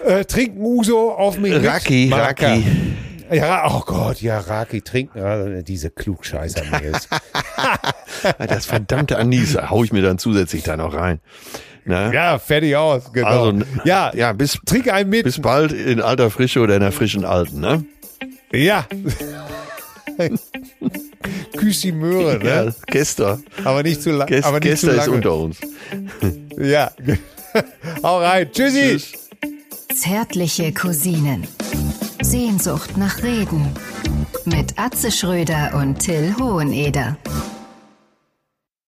Äh, trinken Uso auf mich. Raki, Marker. Raki. Ja, oh Gott, ja, Raki trinken. Ja, diese Klugscheißer-Mails. Das verdammte Anis hau ich mir dann zusätzlich da noch rein. Na? ja, fertig aus, genau. Also, ja, ja, bis, trink einen mit. bis bald in alter Frische oder in der frischen Alten, ne? ja. Küss die Möhre, ne? Ja, Gester. Aber nicht zu, la Gest, aber nicht zu Gester ist lange. unter uns. Ja. Hau rein. Tschüssi. Tschüss. Zärtliche Cousinen. Sehnsucht nach Reden. Mit Atze Schröder und Till Hoheneder.